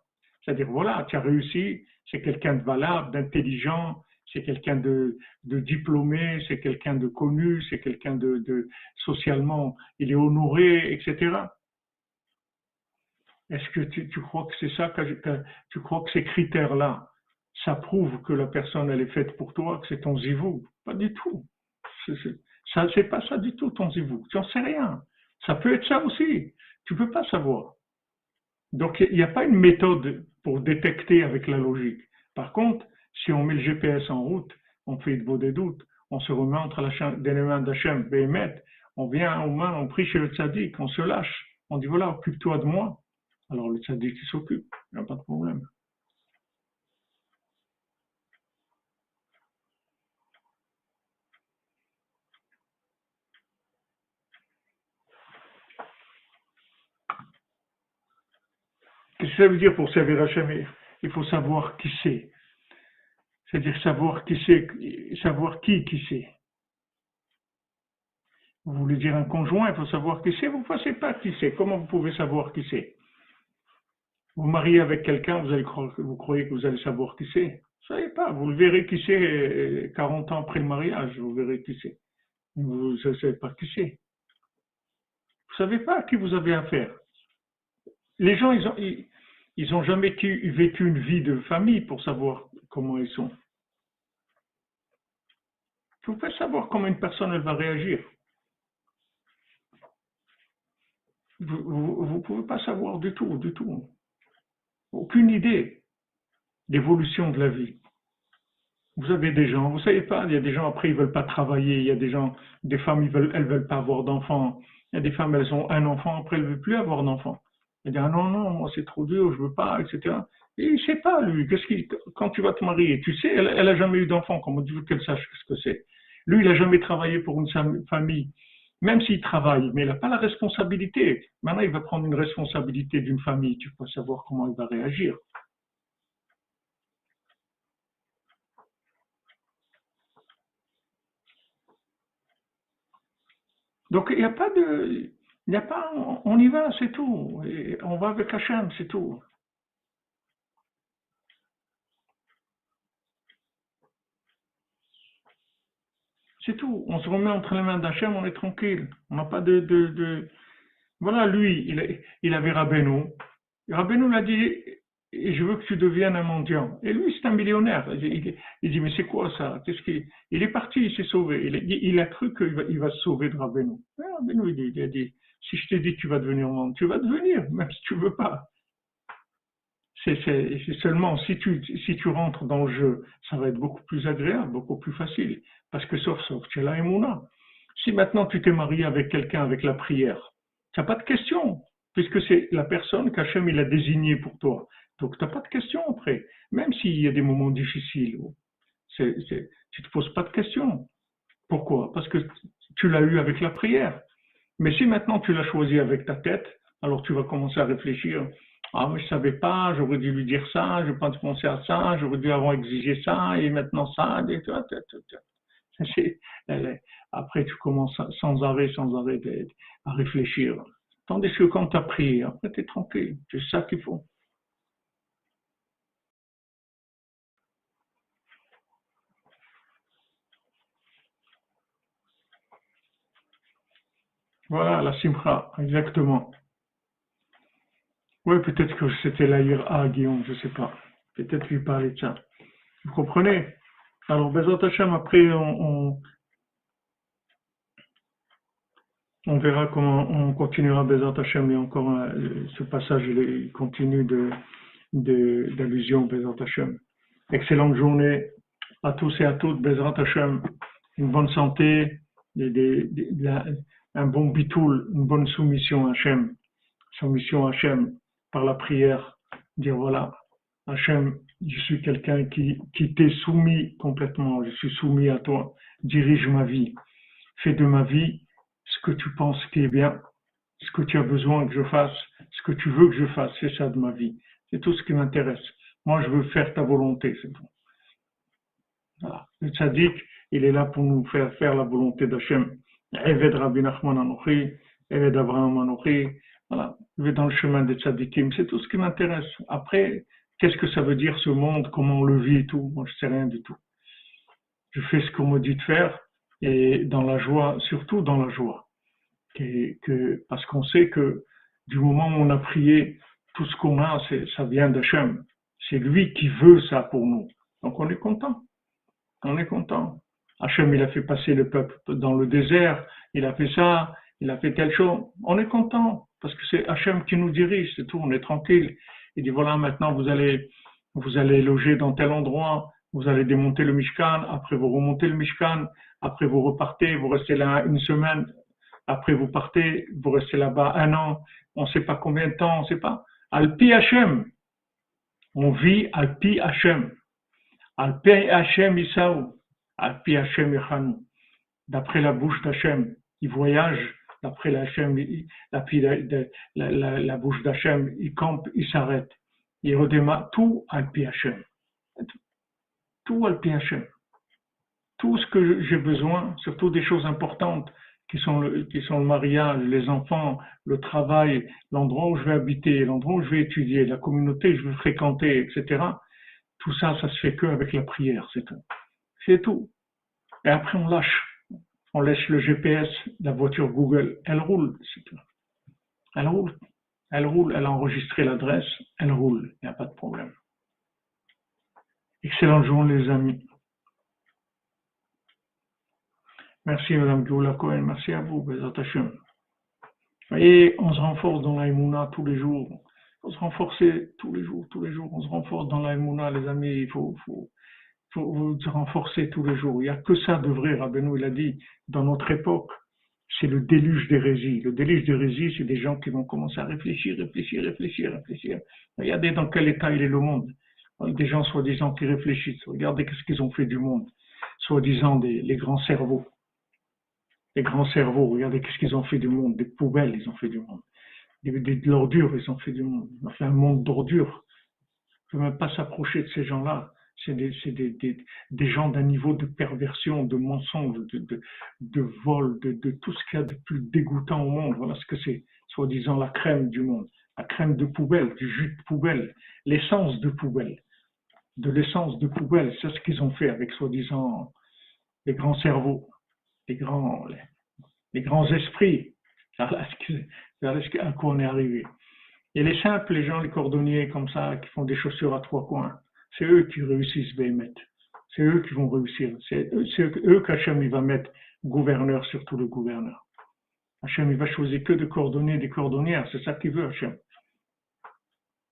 C'est-à-dire, voilà, tu as réussi, c'est quelqu'un de valable, d'intelligent, c'est quelqu'un de, diplômé, c'est quelqu'un de connu, c'est quelqu'un de, socialement, il est honoré, etc. Est-ce que tu, crois que c'est ça, tu crois que ces critères-là, ça prouve que la personne, elle est faite pour toi, que c'est ton zivou? Pas du tout. Ça, c'est pas ça du tout, ton zivou. Tu n'en sais rien. Ça peut être ça aussi. Tu ne peux pas savoir. Donc, il n'y a pas une méthode pour détecter avec la logique. Par contre, si on met le GPS en route, on fait de des doutes, on se remet entre les mains d'Hachem, Béhémet, on vient aux mains, on prie chez le tzaddik, on se lâche, on dit voilà, occupe-toi de moi. Alors le tzaddik s'occupe, il n'y a pas de problème. Qu'est-ce que ça veut dire pour servir Hachem? Il faut savoir qui c'est. C'est-à-dire savoir qui c'est, savoir qui c'est. Vous voulez dire un conjoint, il faut savoir qui c'est. Vous ne savez pas qui c'est. Comment vous pouvez savoir qui c'est? Vous mariez avec quelqu'un, vous, allez vous croyez que vous allez savoir qui c'est? Vous ne savez pas. Vous le verrez qui c'est 40 ans après le mariage. Vous verrez qui c'est. Vous ne savez pas qui c'est. Vous ne savez pas à qui vous avez affaire. Les gens, ils ont, ils, ont jamais vécu une vie de famille pour savoir comment ils sont. Vous pouvez savoir comment une personne va réagir. Vous ne pouvez pas savoir du tout, du tout. Aucune idée d'évolution de la vie. Vous avez des gens, vous savez pas, il y a des gens après ils veulent pas travailler, il y a des gens, des femmes ils veulent, elles veulent pas avoir d'enfants, il y a des femmes elles ont un enfant après elles veulent plus avoir d'enfants. Elles disent ah non non moi c'est trop dur, je veux pas, etc. Et il sait pas lui, qu'est-ce qu'il, quand tu vas te marier, tu sais, elle, elle a jamais eu d'enfant, comment tu veux qu'elle sache ce que c'est? Lui il a jamais travaillé pour une famille même s'il travaille, mais il n'a pas la responsabilité. Maintenant, il va prendre une responsabilité d'une famille. Tu peux savoir comment il va réagir. Donc, il n'y a pas de. Il n'y a pas. On y va, c'est tout. On va avec Hachem, c'est tout. C'est tout. On se remet entre les mains d'Hachem, on est tranquille. On n'a pas de, de, Voilà, lui, il, il avait Rabbeinu. Rabbeinu l'a dit, je veux que tu deviennes un mendiant. Et lui, c'est un millionnaire. Il, dit, mais c'est quoi ça? Qu'est-ce Il est parti, il s'est sauvé. Il, a cru qu'il va, il va se sauver de Rabbeinu. Rabbeinu, il, a dit, si je t'ai dit que tu vas devenir mendiant, tu vas devenir, même si tu veux pas. C'est seulement si tu, si tu rentres dans le jeu, ça va être beaucoup plus agréable, beaucoup plus facile. Parce que sauf, sauf, tu es là Mouna. Si maintenant tu t'es marié avec quelqu'un avec la prière, tu n'as pas de question, puisque c'est la personne qu'Hachem il a désignée pour toi. Donc tu n'as pas de question après. Même s'il y a des moments difficiles, tu ne te poses pas de questions. Pourquoi? Parce que tu l'as eu avec la prière. Mais si maintenant tu l'as choisi avec ta tête, alors tu vas commencer à réfléchir. Ah, mais je savais pas, j'aurais dû lui dire ça, je pas pensé à ça, j'aurais dû avoir exigé ça, et maintenant ça, et tout, Après, tu commences sans arrêt, sans arrêt à réfléchir. Tandis que quand tu as prié, après, tu es tranquille. C'est ça qu'il faut. Voilà, la simcha, exactement. Oui, peut-être que c'était l'Aïra, Guillaume, je sais pas. Peut-être lui parler de ça. Vous comprenez? Alors, Bezat Hashem, après, on, on, verra comment on continuera Bezat y a encore ce passage, il continue de d'allusion Bezat Hashem. Excellente journée à tous et à toutes, Bezat Hashem. Une bonne santé, un bon bitoul, une bonne soumission à Hashem. Soumission à Hashem par la prière, dire voilà, Hachem, je suis quelqu'un qui, t'est soumis complètement, je suis soumis à toi, dirige ma vie, fais de ma vie ce que tu penses qui est bien, ce que tu as besoin que je fasse, ce que tu veux que je fasse, c'est ça de ma vie, c'est tout ce qui m'intéresse. Moi, je veux faire ta volonté, c'est tout. Voilà. Le tzaddik, il est là pour nous faire faire la volonté d'Hachem. Eved Rabbi Nachman Anochi, Eved Abraham Anochi, voilà, je vais dans le chemin des tzadikim, c'est tout ce qui m'intéresse. Après, qu'est-ce que ça veut dire ce monde, comment on le vit et tout, moi je sais rien du tout. Je fais ce qu'on me dit de faire et dans la joie, surtout dans la joie. parce qu'on sait que du moment où on a prié, tout ce qu'on a, ça vient d'Hachem. C'est lui qui veut ça pour nous. Donc on est content. On est content. Hachem, il a fait passer le peuple dans le désert, il a fait ça, il a fait telle chose. On est content parce que c'est Hachem qui nous dirige, c'est tout, on est tranquille. Il dit voilà, maintenant vous allez, vous allez loger dans tel endroit, vous allez démonter le Mishkan, après vous remontez le Mishkan, après vous repartez, vous restez là une semaine, après vous partez, vous restez là-bas un an, on ne sait pas combien de temps, on ne sait pas. Alpi Hachem, on vit Alpi Hachem. Alpi Hachem Isaou, Alpi Hachem. D'après la bouche d'Hachem, il voyage d'après la, la, bouche d'Hachem, il campe, il s'arrête. Yerodema, tout al Hachem. Tout al Hachem. Tout ce que j'ai besoin, surtout des choses importantes qui sont, le, mariage, les enfants, le travail, l'endroit où je vais habiter, l'endroit où je vais étudier, la communauté que je vais fréquenter, etc. Tout ça, ça se fait que avec la prière. C'est tout. Et après, on lâche. On laisse le GPS, la voiture Google, elle roule, c'est tout. Elle roule. Elle roule, elle a enregistré l'adresse, elle roule, il n'y a pas de problème. Excellent jour les amis. Merci Madame Gioula Cohen, merci à vous, Bézat Vous voyez, on se renforce dans l'Aïmouna tous les jours. Il faut se renforcer tous les jours, tous les jours. On se renforce dans l'Aïmouna, les amis. Il faut, faut, se renforcer tous les jours. Il n'y a que ça de vrai. Rabbeinu, il a dit, dans notre époque, c'est le déluge d'hérésie. Le déluge d'hérésie, c'est des gens qui vont commencer à réfléchir, réfléchir, réfléchir, réfléchir. Regardez dans quel état il est le monde. Des gens soi-disant qui réfléchissent. Regardez qu'est-ce qu'ils ont fait du monde. Soi-disant des, les grands cerveaux. Les grands cerveaux, regardez qu'est-ce qu'ils ont fait du monde. Des poubelles, ils ont fait du monde. Des, de l'ordure, ils ont fait du monde. Ils ont fait un monde d'ordure. Il ne faut même pas s'approcher de ces gens-là c'est des, gens d'un niveau de perversion, de mensonge, de, vol, de, tout ce qu'il y a de plus dégoûtant au monde. Voilà ce que c'est, soi-disant la crème du monde, la crème de poubelle, du jus de poubelle, l'essence de poubelle, de l'essence de poubelle. C'est ce qu'ils ont fait avec soi-disant les grands cerveaux, les grands, les, grands esprits. *laughs* Voilà à quoi on est arrivé. Et les simples, les gens, les cordonniers comme ça, qui font des chaussures à trois coins, c'est eux qui réussissent Béhémet. C'est eux qui vont réussir. C'est eux qu'Hachem va mettre gouverneur sur tout le gouverneur. Hachem va choisir que de coordonner des cordonnières. C'est ça qu'il veut Hachem.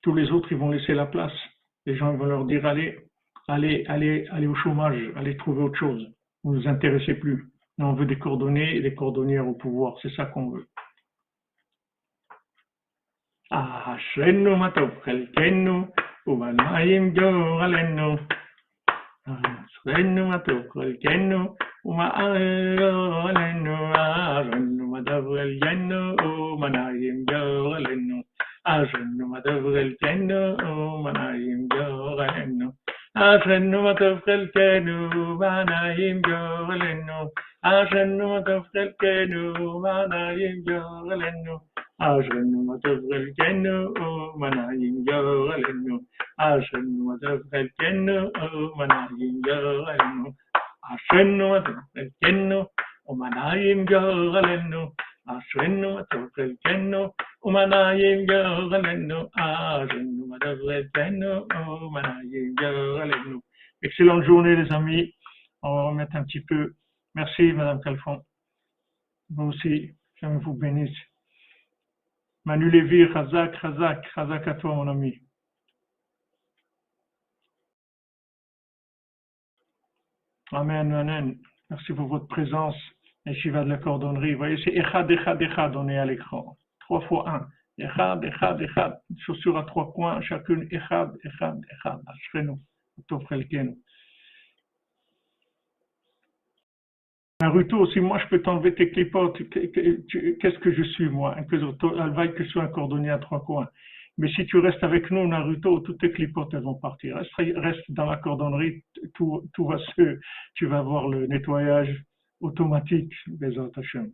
Tous les autres ils vont laisser la place. Les gens vont leur dire allez, allez, allez, allez au chômage, allez trouver autre chose. Vous ne nous intéressez plus. on veut des coordonnées et des cordonnières au pouvoir. C'est ça qu'on veut. Ah, ובמים גורלנו. זכרנו מה טוב חלקנו, ומעל עלינו, ארנו מה טוב חלקנו, ומנעים גורלנו. אשרנו מה טוב חלקנו, ומנעים גורלנו. אשרנו מה טוב חלקנו, ומנעים גורלנו. אשרנו מה טוב חלקנו, ומנעים גורלנו. أجرن وتبغى الجنة منايم جغلن أجرن وتبغى الجنة منايم جغلن أجرن وتبغى الجنة ومنايم جغلن أجرن وتبغى الجنة ومنايم جغلن أجرن وتبغى الجنة ومنايم جغلن Excellente journée les amis. On va remettre un petit peu. Merci Madame Calfon. Vous aussi, que vous bénisse. Manu Lévy, Razak, Razak, Razak à toi, mon ami. Amen, Amen. Merci pour votre présence. Shiva de la cordonnerie. Vous voyez, c'est Echad, Echad, Echad, on est à l'écran. Trois fois un. Echad, Echad, Echad. Chaussure à trois coins, chacune Echad, Echad, Echad. Ashrenou, Tofrelkenu. Naruto, si moi je peux t'enlever tes clipotes, qu'est-ce que je suis moi Elle va que je sois un cordonnier à trois coins. Mais si tu restes avec nous, Naruto, toutes tes clipotes elles vont partir. Reste, dans la cordonnerie, tout, va se, tu vas voir le nettoyage automatique des Hashem.